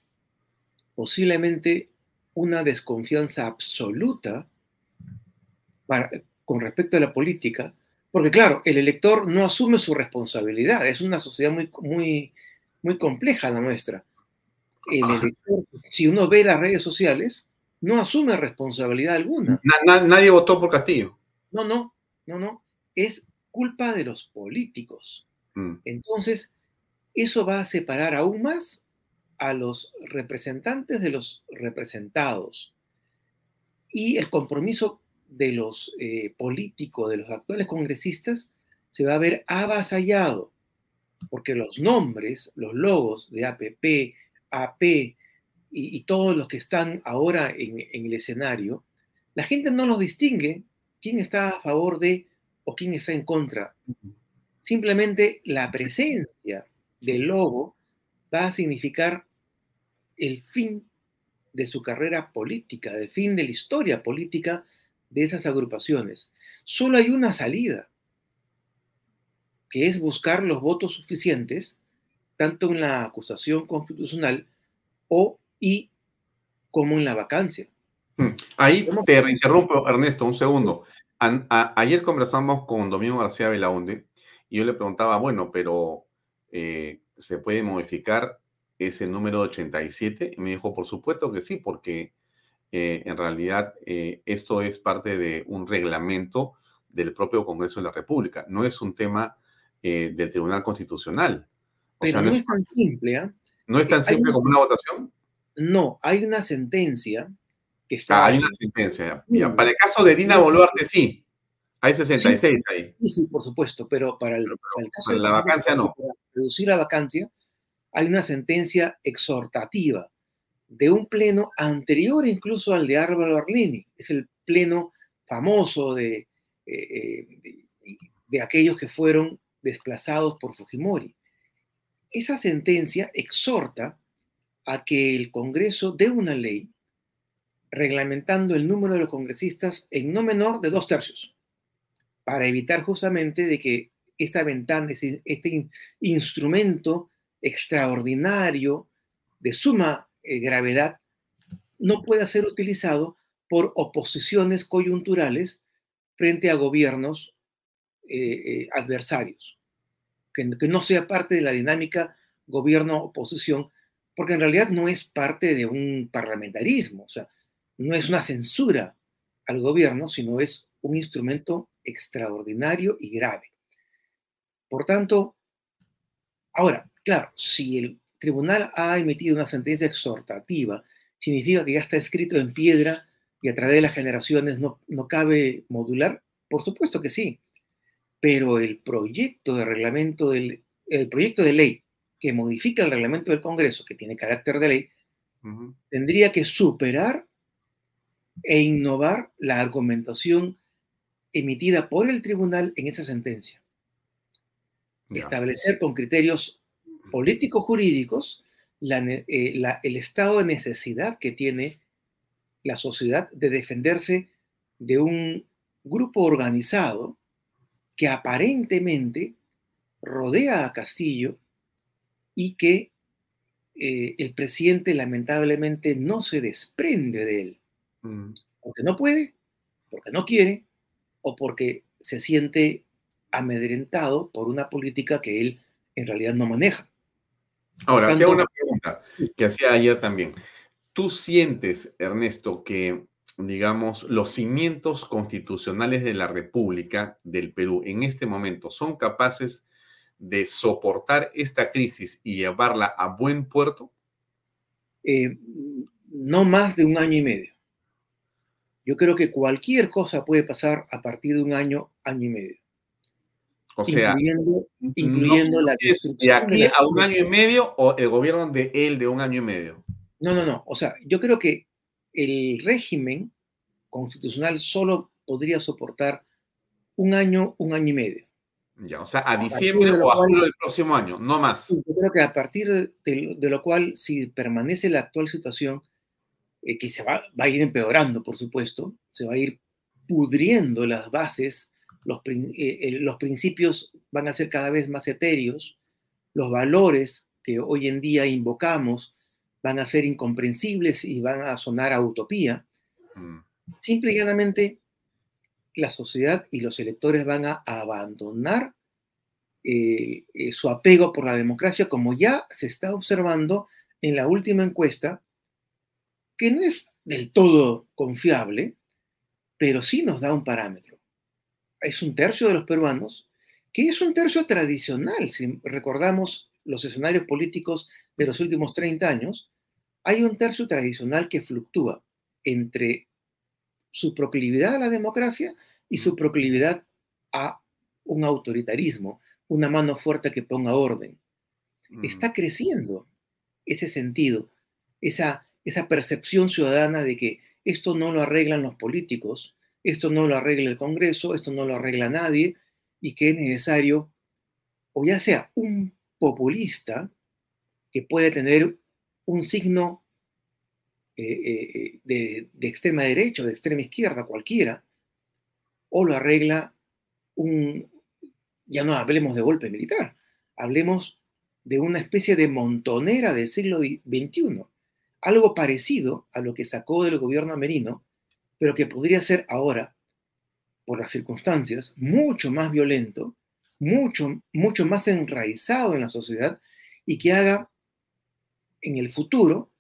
posiblemente una desconfianza absoluta con respecto a la política, porque claro, el elector no asume su responsabilidad, es una sociedad muy, muy, muy compleja la nuestra. El elector, si uno ve las redes sociales, no asume responsabilidad alguna. nadie votó por Castillo. No, no, no, no. Es culpa de los políticos. Mm. Entonces, eso va a separar aún más a los representantes de los representados. Y el compromiso de los eh, políticos, de los actuales congresistas, se va a ver avasallado, porque los nombres, los logos de APP, AP y, todos los que están ahora en, en, el escenario, la gente no los distingue quién está a favor de o quién está en contra. Simplemente la presencia del logo va a significar el fin de su carrera política, el fin de la historia política de esas agrupaciones. Solo hay una salida, que es buscar los votos suficientes, tanto en la acusación constitucional o y como en la vacancia. Hmm. Ahí te interrumpo, Ernesto, un segundo. ayer conversamos con Domingo García Belaunde y yo le preguntaba, bueno, pero eh, ¿se puede modificar ese número 87? Y me dijo, por supuesto que sí, porque eh, en realidad eh, esto es parte de un reglamento del propio Congreso de la República, no es un tema del Tribunal Constitucional. Pero no, es, tan simple, ¿ah? ¿No es tan simple como una votación? No, hay una sentencia que está... Ah, hay una sentencia. para el caso de Dina Boluarte, sí. Hay 66 ahí. Sí, sí, por supuesto, pero para el, caso de la vacancia no. Para reducir la vacancia, hay una sentencia exhortativa de un pleno anterior incluso al de Álvaro Arlini. Es el pleno famoso de, eh, eh, de, aquellos que fueron desplazados por Fujimori. Esa sentencia exhorta a que el Congreso dé una ley reglamentando el número de los congresistas en no menor de dos tercios, para evitar justamente de que esta ventana, este instrumento extraordinario, de suma eh, gravedad, no pueda ser utilizado por oposiciones coyunturales frente a gobiernos eh, eh, adversarios, que, no sea parte de la dinámica gobierno-oposición, porque en realidad no es parte de un parlamentarismo, o sea, no es una censura al gobierno, sino es un instrumento extraordinario y grave. Por tanto, ahora, Claro, si el tribunal ha emitido una sentencia exhortativa, significa que ya está escrito en piedra y a través de las generaciones no, no cabe modular. Por supuesto que sí, pero el proyecto de reglamento del el proyecto de ley que modifica el reglamento del Congreso, que tiene carácter de ley, tendría que superar e innovar la argumentación emitida por el tribunal en esa sentencia. Establecer con criterios políticos jurídicos eh, el estado de necesidad que tiene la sociedad de defenderse de un grupo organizado que aparentemente rodea a Castillo y que eh, el presidente lamentablemente no se desprende de él. Mm. Porque no puede, porque no quiere o porque se siente amedrentado por una política que él en realidad no maneja. Ahora, Tanto- te hago una pregunta que hacía ayer también. ¿Tú sientes, Ernesto, que, digamos, los cimientos constitucionales de la República del Perú en este momento son capaces de soportar esta crisis y llevarla a buen puerto? eh, no más de un año y medio. Yo creo que cualquier cosa puede pasar a partir de un año, año y medio, O sea, incluyendo, incluyendo no la de aquí a un año y medio o el gobierno de él de un año y medio. No, no, no. O sea, yo creo que el régimen constitucional solo podría soportar un año, un año y medio. Ya, o sea, a partir diciembre o a julio del próximo año, no más. Yo creo que a partir de, de- lo cual, si permanece la actual situación, eh, que se va, va a ir empeorando, por supuesto, se va a ir pudriendo las bases, los, eh, eh, los principios van a ser cada vez más etéreos, los valores que hoy en día invocamos van a ser incomprensibles y van a sonar a utopía. Mm. Simple y llanamente, la sociedad y los electores van a abandonar eh, eh, su apego por la democracia, como ya se está observando en la última encuesta, que no es del todo confiable, pero sí nos da un parámetro. Es un tercio de los peruanos, que es un tercio tradicional, si recordamos los escenarios políticos de los últimos 30 años, hay un tercio tradicional que fluctúa entre su proclividad a la democracia y su proclividad a un autoritarismo, una mano fuerte que ponga orden. Mm. Está creciendo ese sentido, esa, esa percepción ciudadana de que esto no lo arreglan los políticos, esto no lo arregla el Congreso, esto no lo arregla nadie, y que es necesario, o ya sea un populista que puede tener un signo eh, eh, de, extrema derecha o de extrema izquierda, cualquiera, o lo arregla un, ya no hablemos de golpe militar, hablemos de una especie de montonera del siglo XXI, algo parecido a lo que sacó del gobierno amerino, pero que podría ser ahora, por las circunstancias, mucho más violento, mucho, mucho más enraizado en la sociedad y que haga en el futuro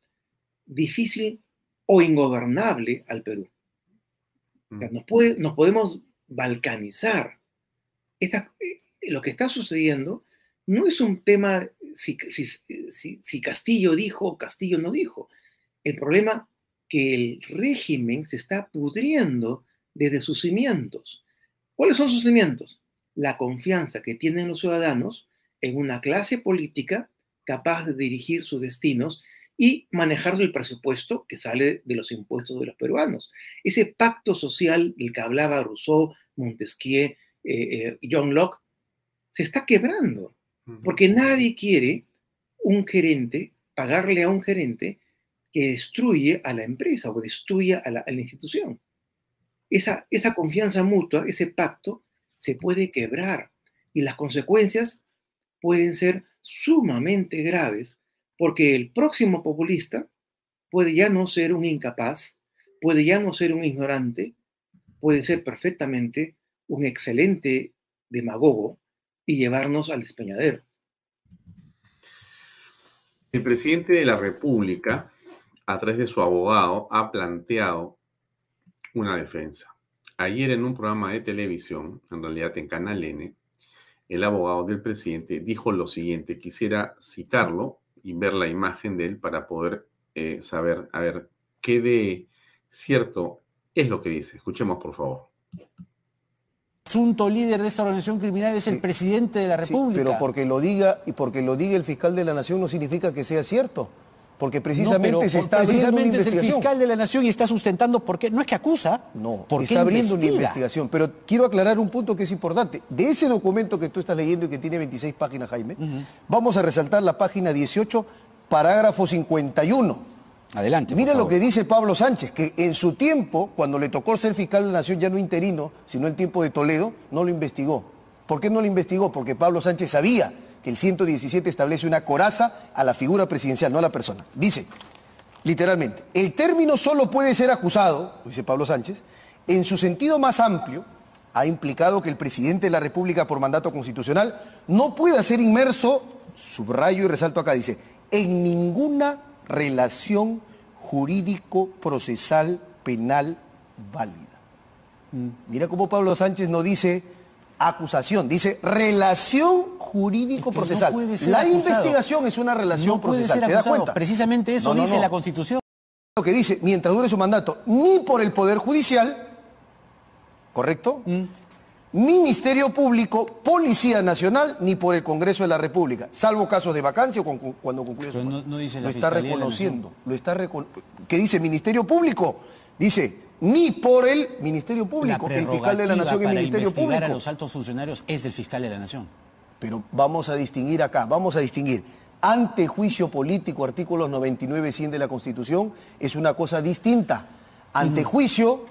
difícil o ingobernable al Perú. O sea, Mm. nos, puede, nos podemos balcanizar. Esta- eh, lo que está sucediendo no es un tema si, si- si- si Castillo dijo o Castillo no dijo. El problema que el régimen se está pudriendo desde sus cimientos. ¿Cuáles son sus cimientos? La confianza que tienen los ciudadanos en una clase política capaz de dirigir sus destinos y manejar el presupuesto que sale de los impuestos de los peruanos. Ese pacto social del que hablaba Rousseau, Montesquieu, eh, eh, John Locke, se está quebrando, porque nadie quiere un gerente, pagarle a un gerente que destruye a la empresa o destruye a la, a la institución. Esa, esa confianza mutua, ese pacto, se puede quebrar y las consecuencias pueden ser sumamente graves porque el próximo populista puede ya no ser un incapaz, puede ya no ser un ignorante, puede ser perfectamente un excelente demagogo y llevarnos al despeñadero. El presidente de la República, a través de su abogado, ha planteado una defensa. Ayer en un programa de televisión, en realidad en Canal N, el abogado del presidente dijo lo siguiente. Quisiera citarlo y ver la imagen de él para poder eh, saber, a ver, qué de cierto es lo que dice. Escuchemos, por favor. presunto líder de esta organización criminal es el presidente de la Sí, República. pero porque lo diga y porque lo diga el fiscal de la nación no significa que sea cierto. Porque precisamente no, pero se está precisamente es el fiscal de la nación y está sustentando por qué. No es que acusa, No, ¿por qué está abriendo una investiga? investigación. Pero quiero aclarar un punto que es importante. De ese documento que tú estás leyendo y que tiene 26 páginas, Jaime, vamos a resaltar la página 18, parágrafo 51. Adelante. Mira lo que dice Pablo Sánchez, que en su tiempo, cuando le tocó ser fiscal de la nación, ya no interino, sino en tiempo de Toledo, no lo investigó. ¿Por qué no lo investigó? Porque Pablo Sánchez sabía que el 117 establece una coraza a la figura presidencial, no a la persona. Dice, literalmente, el término solo puede ser acusado, dice Pablo Sánchez, en su sentido más amplio, ha implicado que el presidente de la República por mandato constitucional no pueda ser inmerso, subrayo y resalto acá, dice, en ninguna relación jurídico-procesal penal válida. Mm. Mira cómo Pablo Sánchez no dice acusación, dice relación jurídico-procesal. la investigación es una relación procesal. ¿Te das cuenta? Precisamente eso dice la Constitución. Lo que dice, mientras dure su mandato, ni por el Poder Judicial, ¿correcto? Mm. Ministerio Público, Policía Nacional, ni por el Congreso de la República, salvo casos de vacancia o cuando concluye su no, no, dice Lo está reconociendo. Lo está ¿Qué dice Ministerio Público? Dice, ni por el Ministerio Público, el fiscal de la Nación y el Ministerio Público. a los altos funcionarios es del fiscal de la Nación. Pero vamos a distinguir acá, vamos a distinguir. Ante juicio político, artículos 99 y 100 de la Constitución, es una cosa distinta. Ante juicio,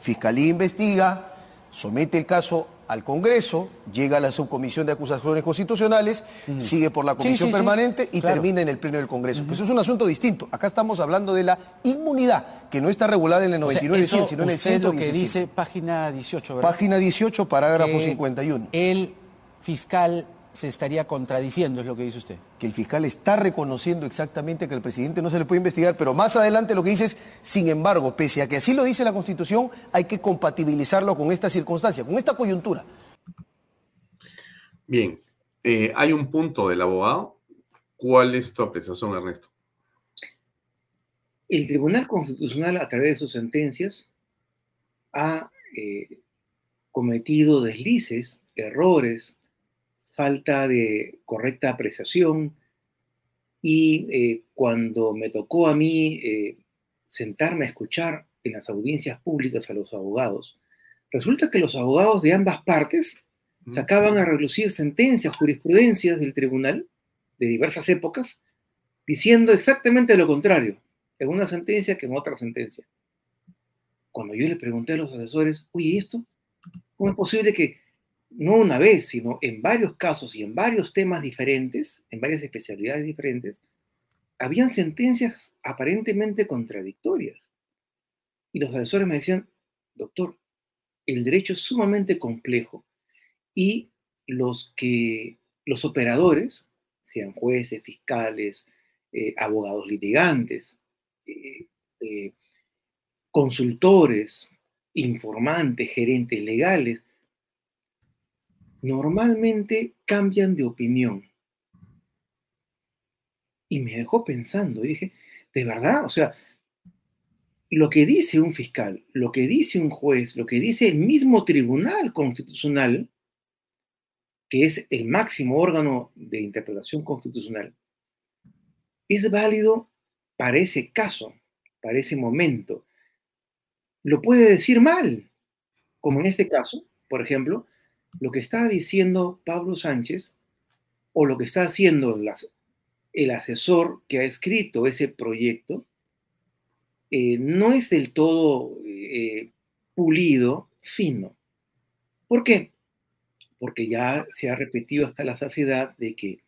Fiscalía investiga, somete el caso al Congreso, llega a la subcomisión de acusaciones constitucionales, sigue por la comisión permanente y termina en el pleno del Congreso. Pues es un asunto distinto. Acá estamos hablando de la inmunidad, que no está regulada en el 99 y 100, sino en el 100. lo que dice página 18, ¿verdad? Página 18, parágrafo 51. El fiscal se estaría contradiciendo, es lo que dice usted. Que el fiscal está reconociendo exactamente que el presidente no se le puede investigar, pero más adelante lo que dice es, sin embargo, pese a que así lo dice la Constitución, hay que compatibilizarlo con esta circunstancia, con esta coyuntura. Bien, eh, hay un punto del abogado. ¿Cuál es tu apreciación, Ernesto? El Tribunal Constitucional, a través de sus sentencias, ha eh, cometido deslices, errores, falta de correcta apreciación y eh, cuando me tocó a mí eh, sentarme a escuchar en las audiencias públicas a los abogados, resulta que los abogados de ambas partes sacaban a relucir sentencias, jurisprudencias del tribunal de diversas épocas, diciendo exactamente lo contrario, en una sentencia que en otra sentencia. Cuando yo le pregunté a los asesores, oye, ¿esto? ¿Cómo es posible que no una vez, sino en varios casos y en varios temas diferentes, en varias especialidades diferentes, habían sentencias aparentemente contradictorias. Y los asesores me decían, doctor, el derecho es sumamente complejo y los que los operadores, sean jueces, fiscales, eh, abogados litigantes, eh, eh, consultores, informantes, gerentes legales, normalmente cambian de opinión. Y me dejó pensando, y dije, de verdad, o sea, lo que dice un fiscal, lo que dice un juez, lo que dice el mismo tribunal constitucional, que es el máximo órgano de interpretación constitucional, es válido para ese caso, para ese momento. Lo puede decir mal, como en este caso, por ejemplo, lo que está diciendo Pablo Sánchez o lo que está haciendo el asesor que ha escrito ese proyecto eh, no es del todo eh, pulido, fino. ¿Por qué? Porque ya se ha repetido hasta la saciedad de que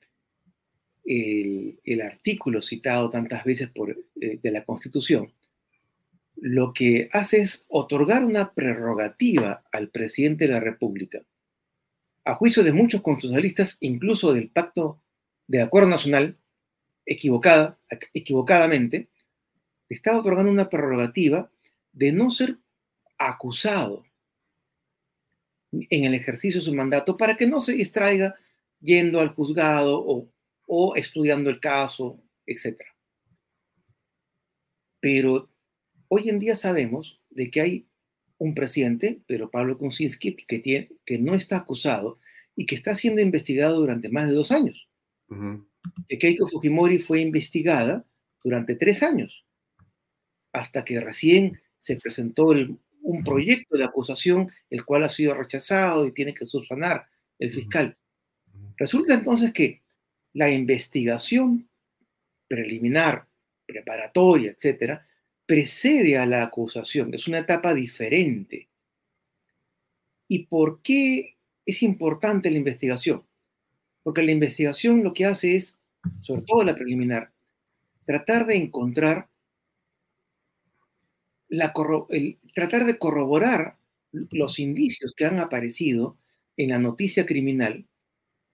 el, artículo citado tantas veces por, eh, de la Constitución lo que hace es otorgar una prerrogativa al presidente de la República a juicio de muchos constitucionalistas, incluso del Pacto de Acuerdo Nacional, equivocada, equivocadamente, está otorgando una prerrogativa de no ser acusado en el ejercicio de su mandato para que no se distraiga yendo al juzgado o, o estudiando el caso, etc. Pero hoy en día sabemos de que hay un presidente, pero Pablo Kuczynski, que, tiene, que no está acusado y que está siendo investigado durante más de dos años. Keiko Fujimori fue investigada durante tres años, hasta que recién se presentó un proyecto de acusación, el cual ha sido rechazado y tiene que subsanar el fiscal. Resulta entonces que la investigación preliminar, preparatoria, etcétera, precede a la acusación, es una etapa diferente. ¿Y por qué es importante la investigación, porque la investigación lo que hace es, sobre todo la preliminar, tratar de encontrar, la el, tratar de corroborar los indicios que han aparecido en la noticia criminal,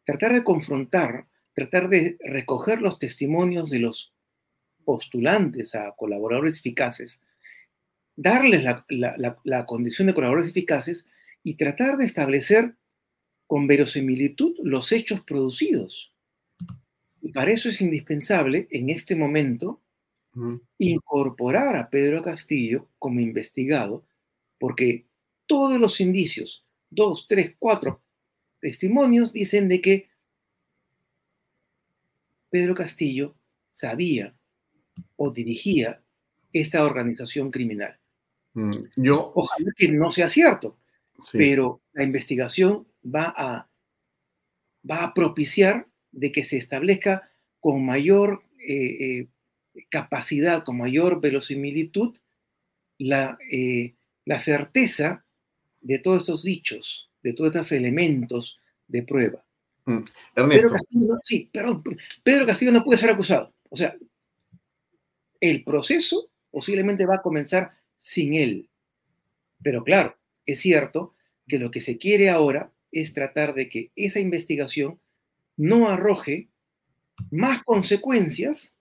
tratar de confrontar, tratar de recoger los testimonios de los postulantes a colaboradores eficaces, darles la, condición de colaboradores eficaces y tratar de establecer con verosimilitud los hechos producidos. Y para eso es indispensable, en este momento, incorporar a Pedro Castillo como investigado, porque todos los indicios, dos, tres, cuatro testimonios, dicen de que Pedro Castillo sabía o dirigía esta organización criminal. Mm, yo, Ojalá que no sea cierto, pero la investigación va a, va a propiciar de que se establezca con mayor eh, eh, capacidad, con mayor verosimilitud, la, eh, la certeza de todos estos dichos, de todos estos elementos de prueba. Mm. Pedro Castillo, sí, perdón, Pedro Castillo no puede ser acusado. O sea, el proceso posiblemente va a comenzar sin él. Pero claro, es cierto que lo que se quiere ahora es tratar de que esa investigación no arroje más consecuencias,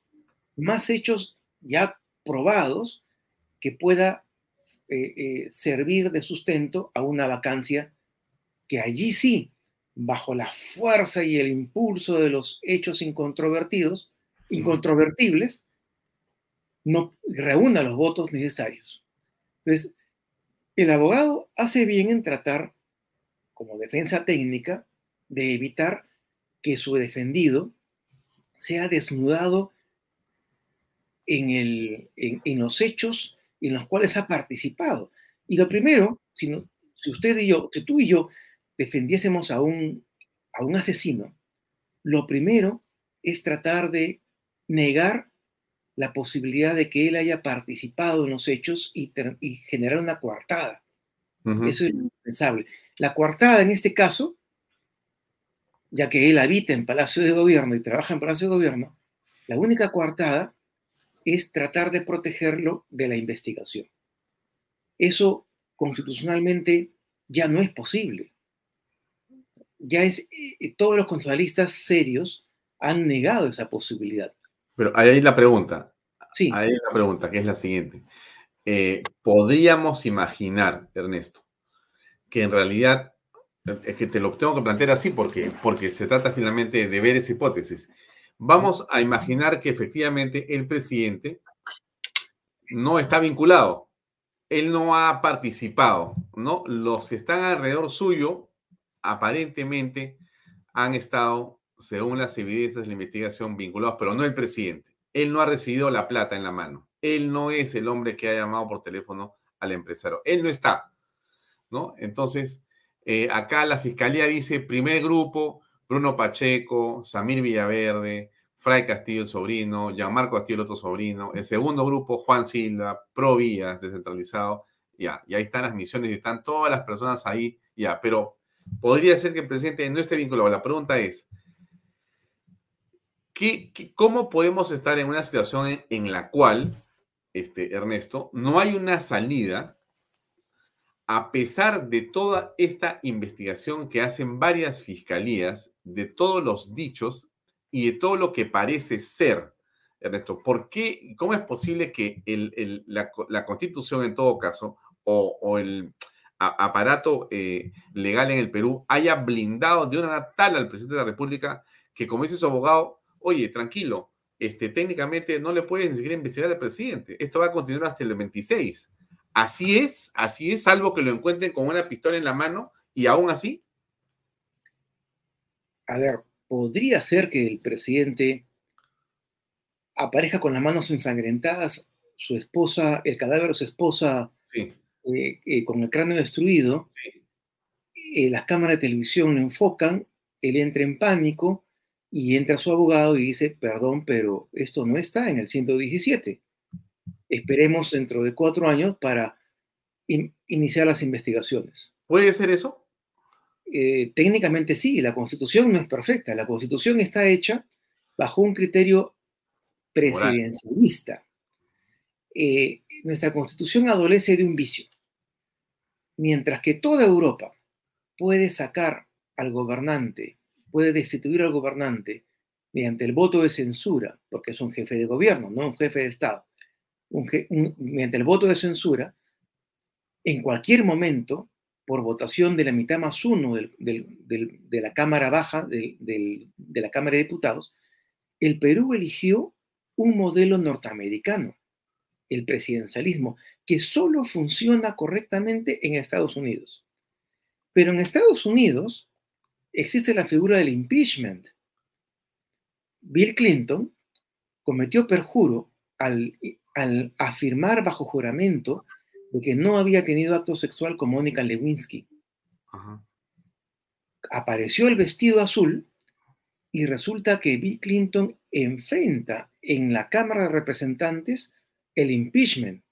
más hechos ya probados que pueda eh, eh, servir de sustento a una vacancia que allí sí, bajo la fuerza y el impulso de los hechos incontrovertidos, incontrovertibles, no reúna los votos necesarios. Entonces, el abogado hace bien en tratar, como defensa técnica, de evitar que su defendido sea desnudado en, los hechos en los cuales ha participado. Y lo primero, si, si usted y yo, si tú y yo defendiésemos a un, a un asesino, lo primero es tratar de negar la posibilidad de que él haya participado en los hechos y, generar una coartada. Eso es indispensable. La coartada en este caso, ya que él habita en Palacio de Gobierno y trabaja en Palacio de Gobierno, la única coartada es tratar de protegerlo de la investigación. Eso constitucionalmente ya no es posible. Ya es, eh, todos los constitucionalistas serios han negado esa posibilidad. Pero ahí la pregunta. Sí. Ahí hay la pregunta, que es la siguiente. Eh, ¿Podríamos imaginar, Ernesto, que en realidad, es que te lo tengo que plantear así porque, porque se trata finalmente de ver esa hipótesis. Vamos a imaginar que efectivamente el presidente no está vinculado, él no ha participado, ¿no? Los que están alrededor suyo aparentemente han estado según las evidencias de la investigación, vinculados, pero no el presidente. Él no ha recibido la plata en la mano. Él no es el hombre que ha llamado por teléfono al empresario. Él no está, ¿no? Entonces, eh, acá la fiscalía dice, primer grupo, Bruno Pacheco, Samir Villaverde, Fray Castillo el sobrino, Gianmarco Castillo el otro sobrino. El segundo grupo, Juan Silva, Pro Vías, descentralizado. Ya, y ahí están las misiones y están todas las personas ahí, ya, pero podría ser que el presidente no esté vinculado. La pregunta es, cómo podemos estar en una situación en, la cual, este, Ernesto, no hay una salida a pesar de toda esta investigación que hacen varias fiscalías, de todos los dichos y de todo lo que parece ser, Ernesto? ¿Por qué, cómo es posible que la, constitución en todo caso o, el aparato eh, legal en el Perú haya blindado de una tal al presidente de la República que, como dice su abogado, oye, tranquilo, este, técnicamente no le puedes ni siquiera investigar al presidente. Esto va a continuar hasta el 26. Así es, así es, salvo que lo encuentren con una pistola en la mano y aún así. A ver, podría ser que el presidente aparezca con las manos ensangrentadas, su esposa, el cadáver de su esposa eh, eh, con el cráneo destruido, eh, las cámaras de televisión lo enfocan, él entra en pánico, y entra su abogado y dice, perdón, pero esto no está en el 117. Esperemos dentro de cuatro años para iniciar las investigaciones. ¿Puede ser eso? eh, técnicamente sí, la constitución no es perfecta. La constitución está hecha bajo un criterio presidencialista. Eh, nuestra constitución adolece de un vicio. Mientras que toda Europa puede sacar al gobernante, puede destituir al gobernante mediante el voto de censura, porque es un jefe de gobierno, no un jefe de Estado, mediante el voto de censura, en cualquier momento, por votación de la mitad más uno de la Cámara Baja, de la Cámara de Diputados, el Perú eligió un modelo norteamericano, el presidencialismo, que solo funciona correctamente en Estados Unidos. Pero en Estados Unidos existe la figura del impeachment. Bill Clinton cometió perjuro al, al afirmar bajo juramento de que no había tenido acto sexual con Mónica Lewinsky. Apareció el vestido azul y resulta que Bill Clinton enfrenta en la Cámara de Representantes el impeachment.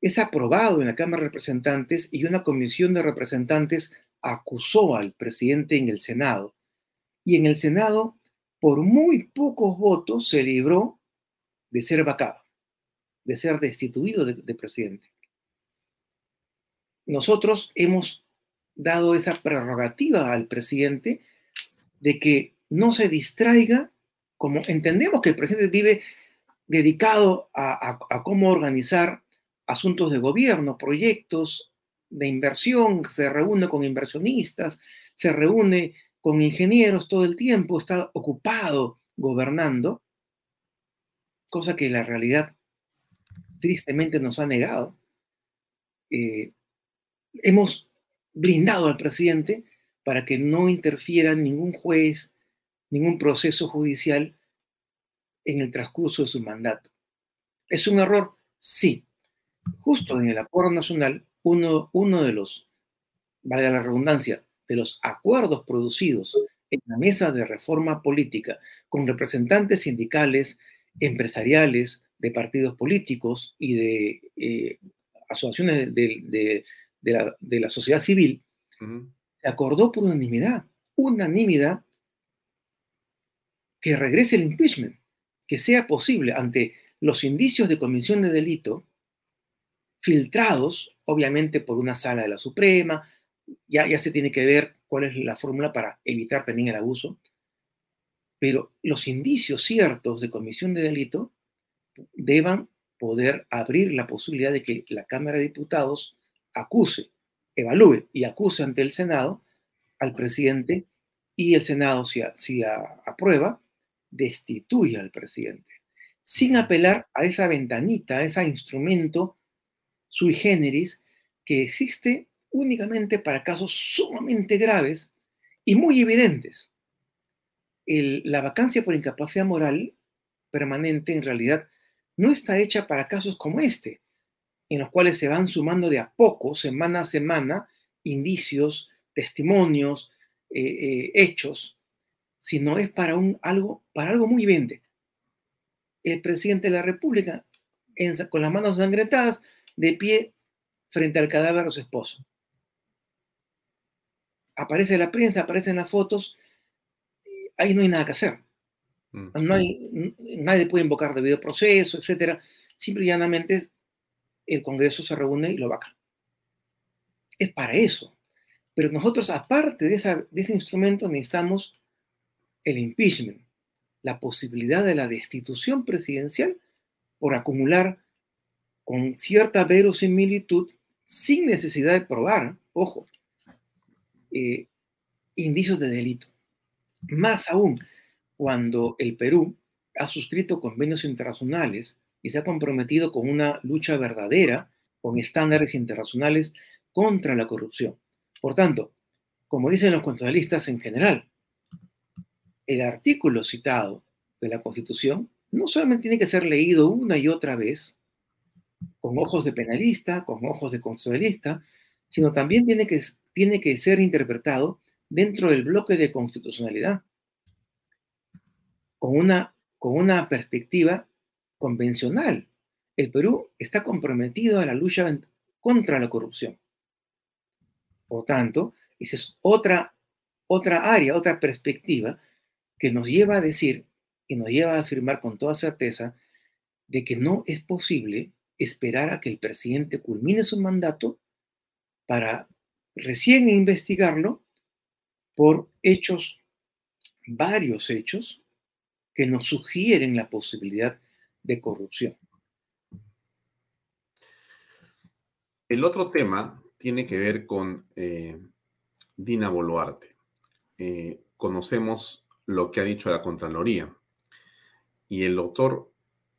Es aprobado en la Cámara de Representantes y una comisión de representantes acusó al presidente en el Senado. Y en el Senado, por muy pocos votos, se libró de ser vacado, de ser destituido de, de presidente nosotros hemos dado esa prerrogativa al presidente de que no se distraiga, como entendemos que el presidente vive dedicado a, cómo organizar asuntos de gobierno, proyectos de inversión, se reúne con inversionistas, se reúne con ingenieros todo el tiempo, está ocupado gobernando, cosa que la realidad tristemente nos ha negado. Eh, hemos blindado al presidente para que no interfiera ningún juez, ningún proceso judicial en el transcurso de su mandato. ¿Es un error? Sí. Justo en el acuerdo nacional, uno, uno de los, valga la redundancia, de los acuerdos producidos en la mesa de reforma política con representantes sindicales, empresariales, de partidos políticos y de eh, asociaciones de, de la, sociedad civil, se acordó por unanimidad, unanimidad, que regrese el impeachment, que sea posible ante los indicios de comisión de delito, filtrados, obviamente, por una sala de la Suprema, ya, ya se tiene que ver cuál es la fórmula para evitar también el abuso, pero los indicios ciertos de comisión de delito deban poder abrir la posibilidad de que la Cámara de Diputados acuse, evalúe y acuse ante el Senado al presidente y el Senado, si, si aprueba, destituye al presidente, sin apelar a esa ventanita, a ese instrumento sui generis que existe únicamente para casos sumamente graves y muy evidentes. la vacancia por incapacidad moral permanente en realidad no está hecha para casos como este, en los cuales se van sumando de a poco, semana a semana, indicios, testimonios, eh, eh, hechos, sino es para, un, algo, para algo muy evidente. El presidente de la República, con las manos sangrentadas, de pie frente al cadáver de su esposo. Aparece la prensa, aparecen las fotos, ahí no hay nada que hacer. Mm. No hay, nadie puede invocar debido proceso, etc. Simple y llanamente el Congreso se reúne y lo vaca. Es para eso. Pero nosotros, aparte de, de ese instrumento, necesitamos el impeachment, la posibilidad de la destitución presidencial por acumular con cierta verosimilitud, sin necesidad de probar, ojo, eh, indicios de delito. Más aún, cuando el Perú ha suscrito convenios internacionales y se ha comprometido con una lucha verdadera, con estándares internacionales contra la corrupción. Por tanto, como dicen los constitucionalistas en general, el artículo citado de la Constitución no solamente tiene que ser leído una y otra vez, con ojos de penalista, con ojos de constitucionalista, sino también tiene que, tiene que ser interpretado dentro del bloque de constitucionalidad, con una, con una perspectiva convencional. El Perú está comprometido a la lucha contra la corrupción. Por tanto, Esa es otra, otra área, otra perspectiva que nos lleva a decir y nos lleva a afirmar con toda certeza de que no es posible esperar a que el presidente culmine su mandato para recién investigarlo por hechos, varios hechos, que nos sugieren la posibilidad de corrupción. El otro tema tiene que ver con eh, Dina Boluarte. Eh, conocemos lo que ha dicho la Contraloría y el doctor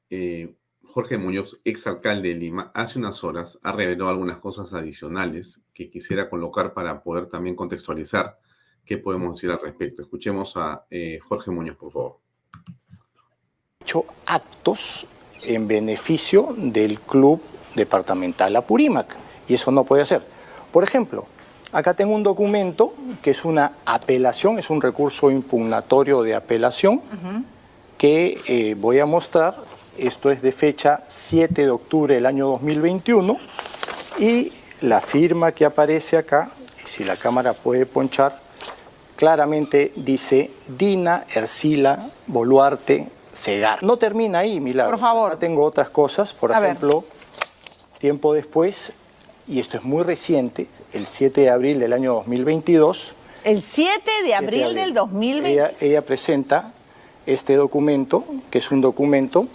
eh, Jorge Muñoz, exalcalde de Lima, hace unas horas ha revelado algunas cosas adicionales que quisiera colocar para poder también contextualizar qué podemos decir al respecto. Escuchemos a Jorge Muñoz, por favor. Hecho actos en beneficio del club departamental Apurímac y eso no puede ser. Por ejemplo, acá tengo un documento que es una apelación, es un recurso impugnatorio de apelación que eh, voy a mostrar. Esto es de fecha 7 de octubre del año 2021 y la firma que aparece acá, si la cámara puede ponchar, claramente dice Dina Ercila Boluarte Segar. No termina ahí, Milagro. Por favor. tengo otras cosas, por ejemplo, tiempo después y esto es muy reciente, el 7 de abril del año 2022. El 7 de abril, del 2022. Ella, presenta este documento, que es un documento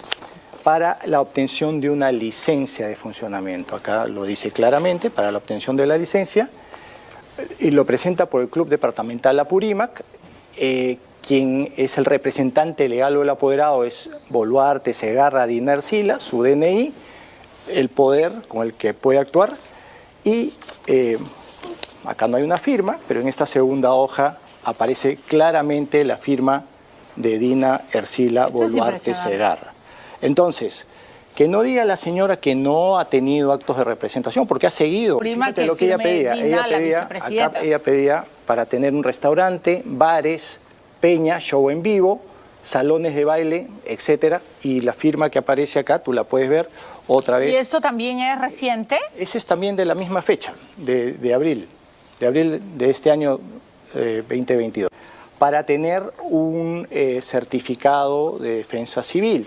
para la obtención de una licencia de funcionamiento. Acá lo dice claramente, para la obtención de la licencia, y lo presenta por el Club Departamental Apurímac. Eh, quien es el representante legal o el apoderado es Boluarte Segarra Diner Sila, su DNI, el poder con el que puede actuar y eh, acá no hay una firma, pero en esta segunda hoja aparece claramente la firma de Dina Ercila Boluarte Segarra. Entonces, que no diga la señora que no ha tenido actos de representación, porque ha seguido. Lo que ella pedía. ella, pedía ella pedía para tener un restaurante, bares, peña, show en vivo, salones de baile, etcétera, y la firma que aparece acá, tú la puedes ver otra vez. ¿Y esto también es reciente? Ese es también de la misma fecha, de, abril, de abril de este año 2022, eh, para tener un eh, certificado de defensa civil.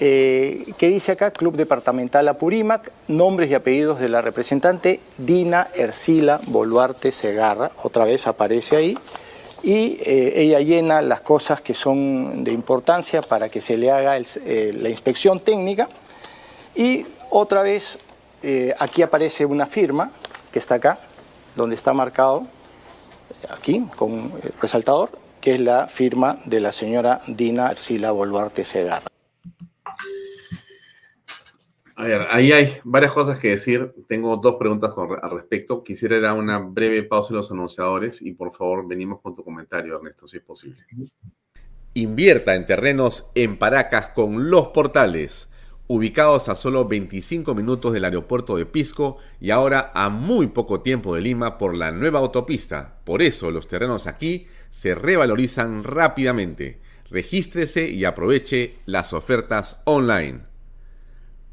Eh, ¿Qué dice acá? Club Departamental Apurímac, nombres y apellidos de la representante. Dina Ercila Boluarte Segarra, otra vez aparece ahí, y eh, ella llena las cosas que son de importancia para que se le haga eh, la inspección técnica. Y otra vez aquí aparece una firma que está acá, donde está marcado aquí con resaltador, que es la firma de la señora Dina Arcila Boluarte Segarra. A ver, ahí hay varias cosas que decir. Tengo dos preguntas al respecto. Quisiera dar una breve pausa en los anunciadores y por favor venimos con tu comentario, Ernesto, si es posible. Invierta en terrenos en Paracas con los portales, ubicados a solo 25 minutos del aeropuerto de Pisco y ahora a muy poco tiempo de Lima por la nueva autopista. Por eso los terrenos aquí se revalorizan rápidamente. Regístrese y aproveche las ofertas online.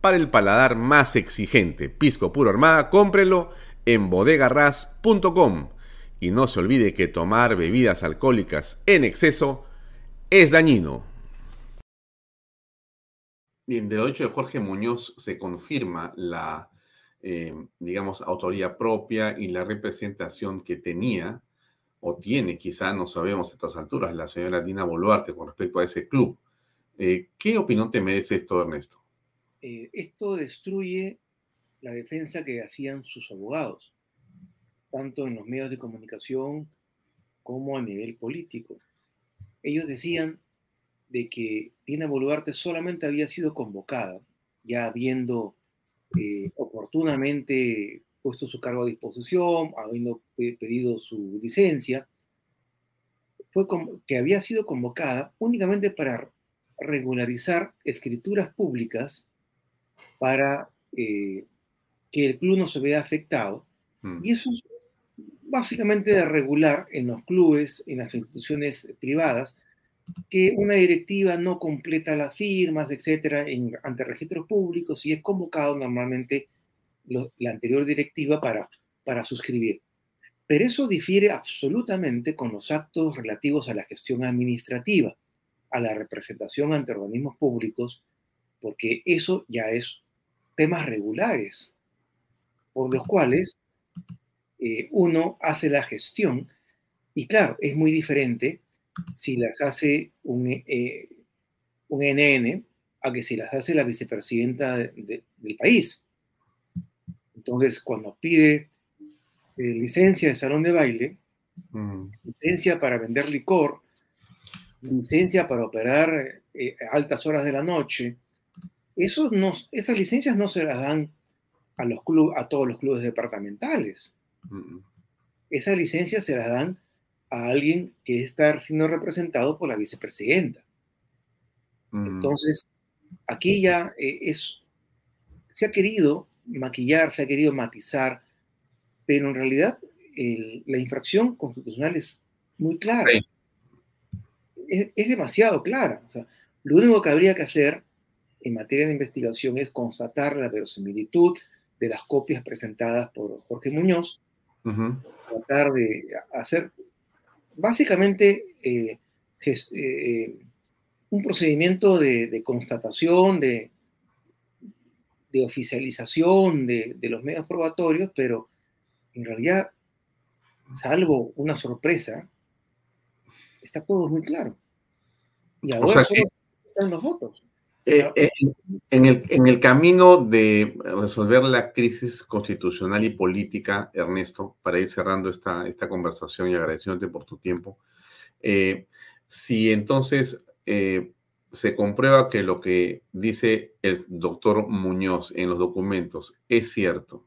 para el paladar más exigente. Pisco Puro Armada, cómprelo en bodegarras.com. Y no se olvide que tomar bebidas alcohólicas en exceso es dañino. Bien, del hecho de Jorge Muñoz se confirma la, eh, digamos, autoría propia y la representación que tenía o tiene, quizá no sabemos a estas alturas, la señora Dina Boluarte con respecto a ese club. Eh, ¿Qué opinión te merece esto, Ernesto? Eh, esto destruye la defensa que hacían sus abogados, tanto en los medios de comunicación como a nivel político. Ellos decían de que Dina Boluarte solamente había sido convocada, ya habiendo eh, oportunamente puesto su cargo a disposición, habiendo pedido su licencia, fue que había sido convocada únicamente para regularizar escrituras públicas para eh, que el club no se vea afectado. Mm. Y eso es básicamente de regular en los clubes, en las instituciones privadas, que una directiva no completa las firmas, etcétera, en, ante registros públicos y es convocado normalmente la anterior directiva para, para suscribir. Pero eso difiere absolutamente con los actos relativos a la gestión administrativa, a la representación ante organismos públicos, porque eso ya es temas regulares, por los cuales eh, uno hace la gestión. Y claro, es muy diferente si las hace un, eh, un NN a que si las hace la vicepresidenta del país. Entonces, cuando pide eh, licencia de salón de baile, mm. licencia para vender licor, licencia para operar eh, a altas horas de la noche, eso no, esas licencias no se las dan a, los club, a todos los clubes departamentales. Esas licencias se las dan a alguien que está siendo representado por la vicepresidenta. Mm. Entonces, aquí ya eh, es, se ha querido maquillar, se ha querido matizar, pero en realidad la infracción constitucional es muy clara. Es, demasiado clara. lo único que habría que hacer en materia de investigación es constatar la verosimilitud de las copias presentadas por Jorge Muñoz, tratar de hacer básicamente eh, eh, un procedimiento de constatación, de, de oficialización de, los medios probatorios, pero en realidad, salvo una sorpresa, está todo muy claro. Y ahora solo están los votos. Eh, eh, en, el, en, el, camino de resolver la crisis constitucional y política, Ernesto, para ir cerrando esta, esta conversación y agradeciéndote por tu tiempo, eh, si entonces se comprueba que lo que dice el doctor Muñoz en los documentos es cierto,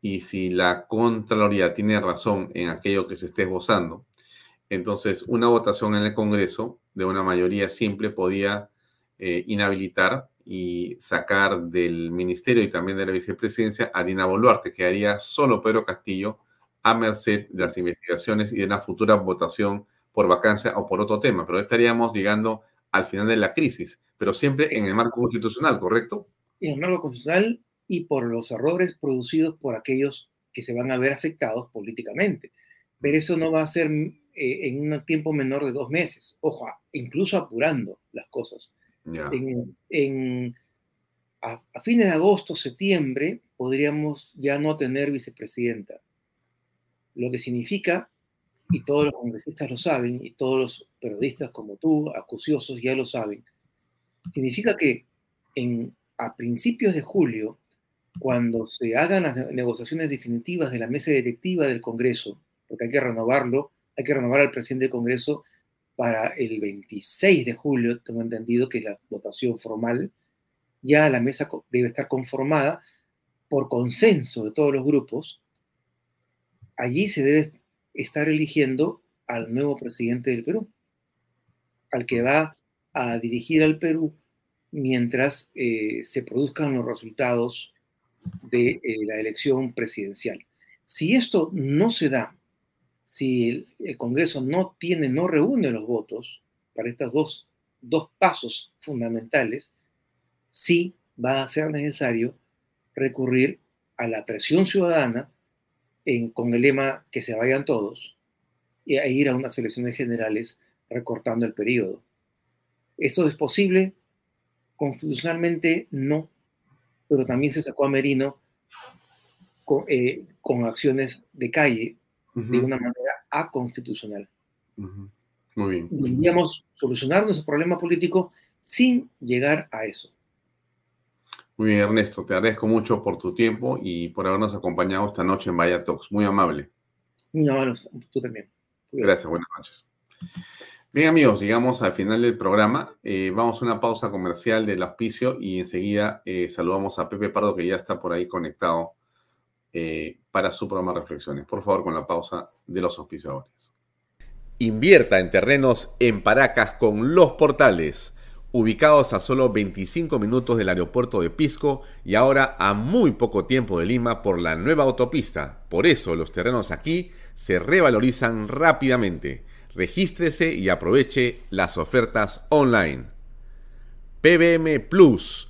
y si la Contraloría tiene razón en aquello que se esté esbozando, entonces una votación en el Congreso de una mayoría simple podía eh, inhabilitar y sacar del ministerio y también de la vicepresidencia a Dina Boluarte, que haría solo Pedro Castillo a merced de las investigaciones y de una futura votación por vacancia o por otro tema, pero estaríamos llegando al final de la crisis, pero siempre en el marco constitucional, ¿correcto? En el marco constitucional y por los errores producidos por aquellos que se van a ver afectados políticamente. Pero eso no va a ser eh, en un tiempo menor de dos meses, ojo, incluso apurando las cosas. En, a, a, fines de agosto, septiembre, podríamos ya no tener vicepresidenta, lo que significa y todos los congresistas lo saben, y todos los periodistas como tú, acuciosos, ya lo saben, significa que en, a principios de julio, cuando se hagan las negociaciones definitivas de la mesa directiva del Congreso, porque hay que renovarlo, hay que renovar al presidente del Congreso para el 26 de julio, tengo entendido que la votación formal, ya la mesa debe estar conformada por consenso de todos los grupos. Allí se debe estar eligiendo al nuevo presidente del Perú, al que va a dirigir al Perú mientras eh, se produzcan los resultados de eh, la elección presidencial. Si esto no se da, si el, Congreso no tiene, no reúne los votos para estos dos, dos pasos fundamentales, sí va a ser necesario recurrir a la presión ciudadana con el lema que se vayan todos y ir a unas elecciones generales recortando el periodo. ¿Esto es posible? Constitucionalmente no, pero también se sacó a Merino con, eh, acciones de calle de una manera aconstitucional. Muy bien. Deberíamos solucionar nuestro problema político sin llegar a eso. Muy bien, Ernesto, te agradezco mucho por tu tiempo y por habernos acompañado esta noche en Vaya Talks. Muy amable. No, bueno, tú también. Gracias, buenas noches. Bien, amigos, llegamos al final del programa. Eh, vamos a una pausa comercial del auspicio y enseguida eh, saludamos a Pepe Pardo, que ya está por ahí conectado eh, para su programa Reflexiones. Por favor, con la pausa de los auspiciadores. Invierta en terrenos en Paracas con los portales, ubicados a solo 25 minutos del aeropuerto de Pisco y ahora a muy poco tiempo de Lima por la nueva autopista. Por eso los terrenos aquí se revalorizan rápidamente. Regístrese y aproveche las ofertas online. PBM Plus,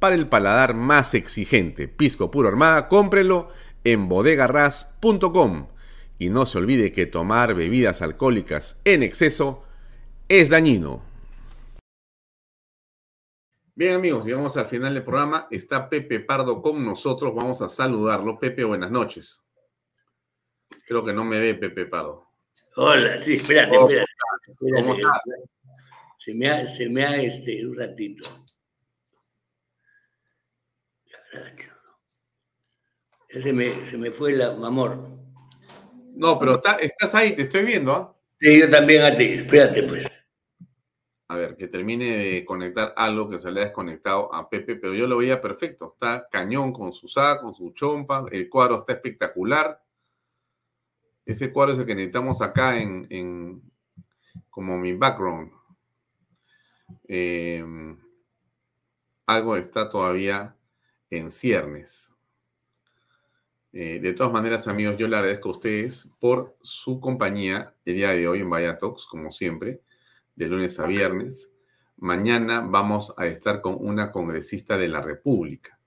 para el paladar más exigente. Pisco puro armada, cómprelo en bodegarras.com. Y no se olvide que tomar bebidas alcohólicas en exceso es dañino. Bien amigos, llegamos al final del programa. Está Pepe Pardo con nosotros. Vamos a saludarlo. Pepe, buenas noches. Creo que no me ve Pepe Pardo. Hola, sí, espérate, espérate. ¿Cómo estás? Se me ha, se me ha este, un ratito. Se me, se me fue el amor. No, pero estás ahí, te estoy viendo. ¿ah? Sí, yo también a ti. Espérate, pues. A ver, que termine de conectar algo que se le ha desconectado a Pepe, pero yo lo veía perfecto. Está cañón con su saco, con su chompa. El cuadro está espectacular. Ese cuadro es el que necesitamos acá en, como mi background. Em, algo está todavía en ciernes. Eh, de todas maneras, amigos, yo le agradezco a ustedes por su compañía el día de hoy en Vaya Talks, como siempre, de lunes a viernes. Mañana vamos a estar con una congresista de la República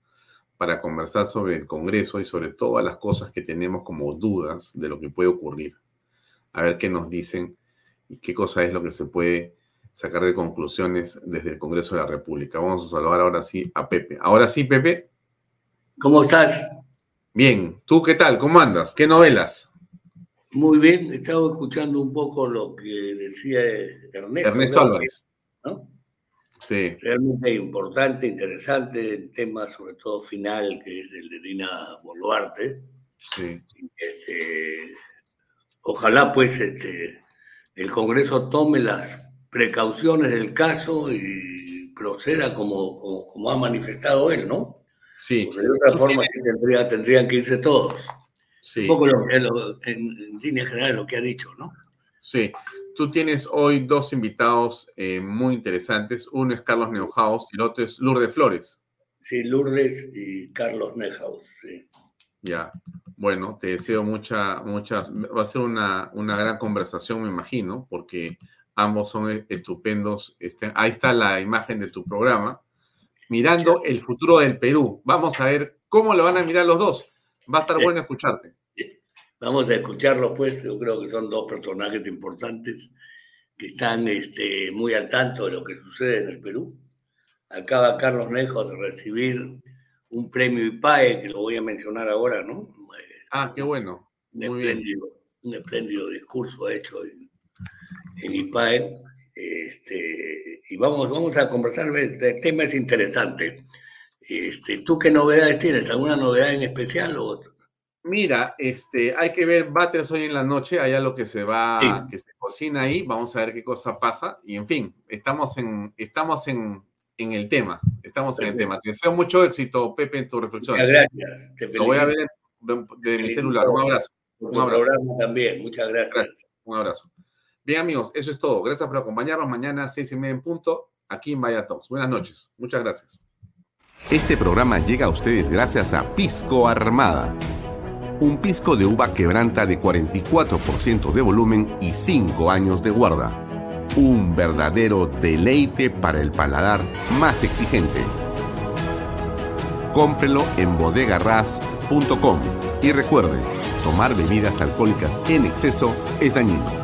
para conversar sobre el Congreso y sobre todas las cosas que tenemos como dudas de lo que puede ocurrir. A ver qué nos dicen y qué cosa es lo que se puede sacar de conclusiones desde el Congreso de la República. Vamos a saludar ahora sí a Pepe. Ahora sí, Pepe. ¿Cómo estás? Bien, ¿tú qué tal? ¿Cómo andas? ¿Qué novelas? Muy bien, he estado escuchando un poco lo que decía Ernesto. Ernesto Álvarez. ¿no? Sí. Realmente importante, interesante, el tema sobre todo final, que es el de Dina Boluarte. Sí. Este, ojalá pues este, el Congreso tome las precauciones del caso y proceda como, como, como ha manifestado él, ¿no? Sí. de otra forma tendrían que irse todos. Sí. Un poco lo, lo, en, línea general lo que ha dicho, ¿no? Sí. Tú tienes hoy dos invitados eh, muy interesantes. Uno es Carlos Neuhaus y el otro es Lourdes Flores. Sí, Lourdes y Carlos Neuhaus, sí. Ya. Bueno, te deseo mucha, muchas. Va a ser una, una gran conversación, me imagino, porque ambos son estupendos. Este, ahí está la imagen de tu programa mirando el futuro del Perú. Vamos a ver cómo lo van a mirar los dos. Va a estar bueno escucharte. Vamos a escucharlos, pues. Yo creo que son dos personajes importantes que están este, muy al tanto de lo que sucede en el Perú. Acaba Carlos Nejo de recibir un premio IPAE, que lo voy a mencionar ahora, ¿no? Ah, qué bueno. Un, espléndido, un espléndido discurso hecho en, en IPAE este, y vamos, vamos a conversar, el tema es interesante. Este, ¿Tú qué novedades tienes? ¿Alguna novedad en especial? O... Mira, este, hay que ver Batters hoy en la noche, allá lo que se va, que se cocina ahí, vamos a ver qué cosa pasa. Y en fin, estamos en, estamos en, en el tema. Estamos en el tema. Te deseo mucho éxito, Pepe, en tu reflexión. Muchas gracias. Te Lo voy a ver de, de mi celular. Un abrazo. Un abrazo. también. Muchas gracias. gracias. Un abrazo. Bien, amigos, eso es todo. Gracias por acompañarnos mañana a seis y media en punto aquí en Vaya Talks. Buenas noches. Muchas gracias. Este programa llega a ustedes gracias a Pisco Armada. Un pisco de uva quebranta de 44% de volumen y 5 años de guarda. Un verdadero deleite para el paladar más exigente. Cómprelo en bodegarras.com y recuerde, tomar bebidas alcohólicas en exceso es dañino.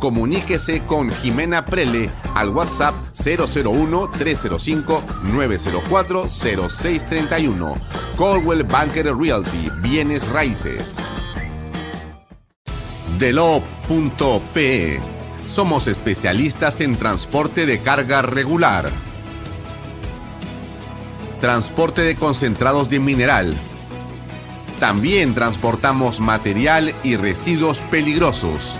Comuníquese con Jimena Prele al WhatsApp 001-305-904-0631. Coldwell Banker Realty, bienes raíces. Delop.pe Somos especialistas en transporte de carga regular. Transporte de concentrados de mineral. También transportamos material y residuos peligrosos.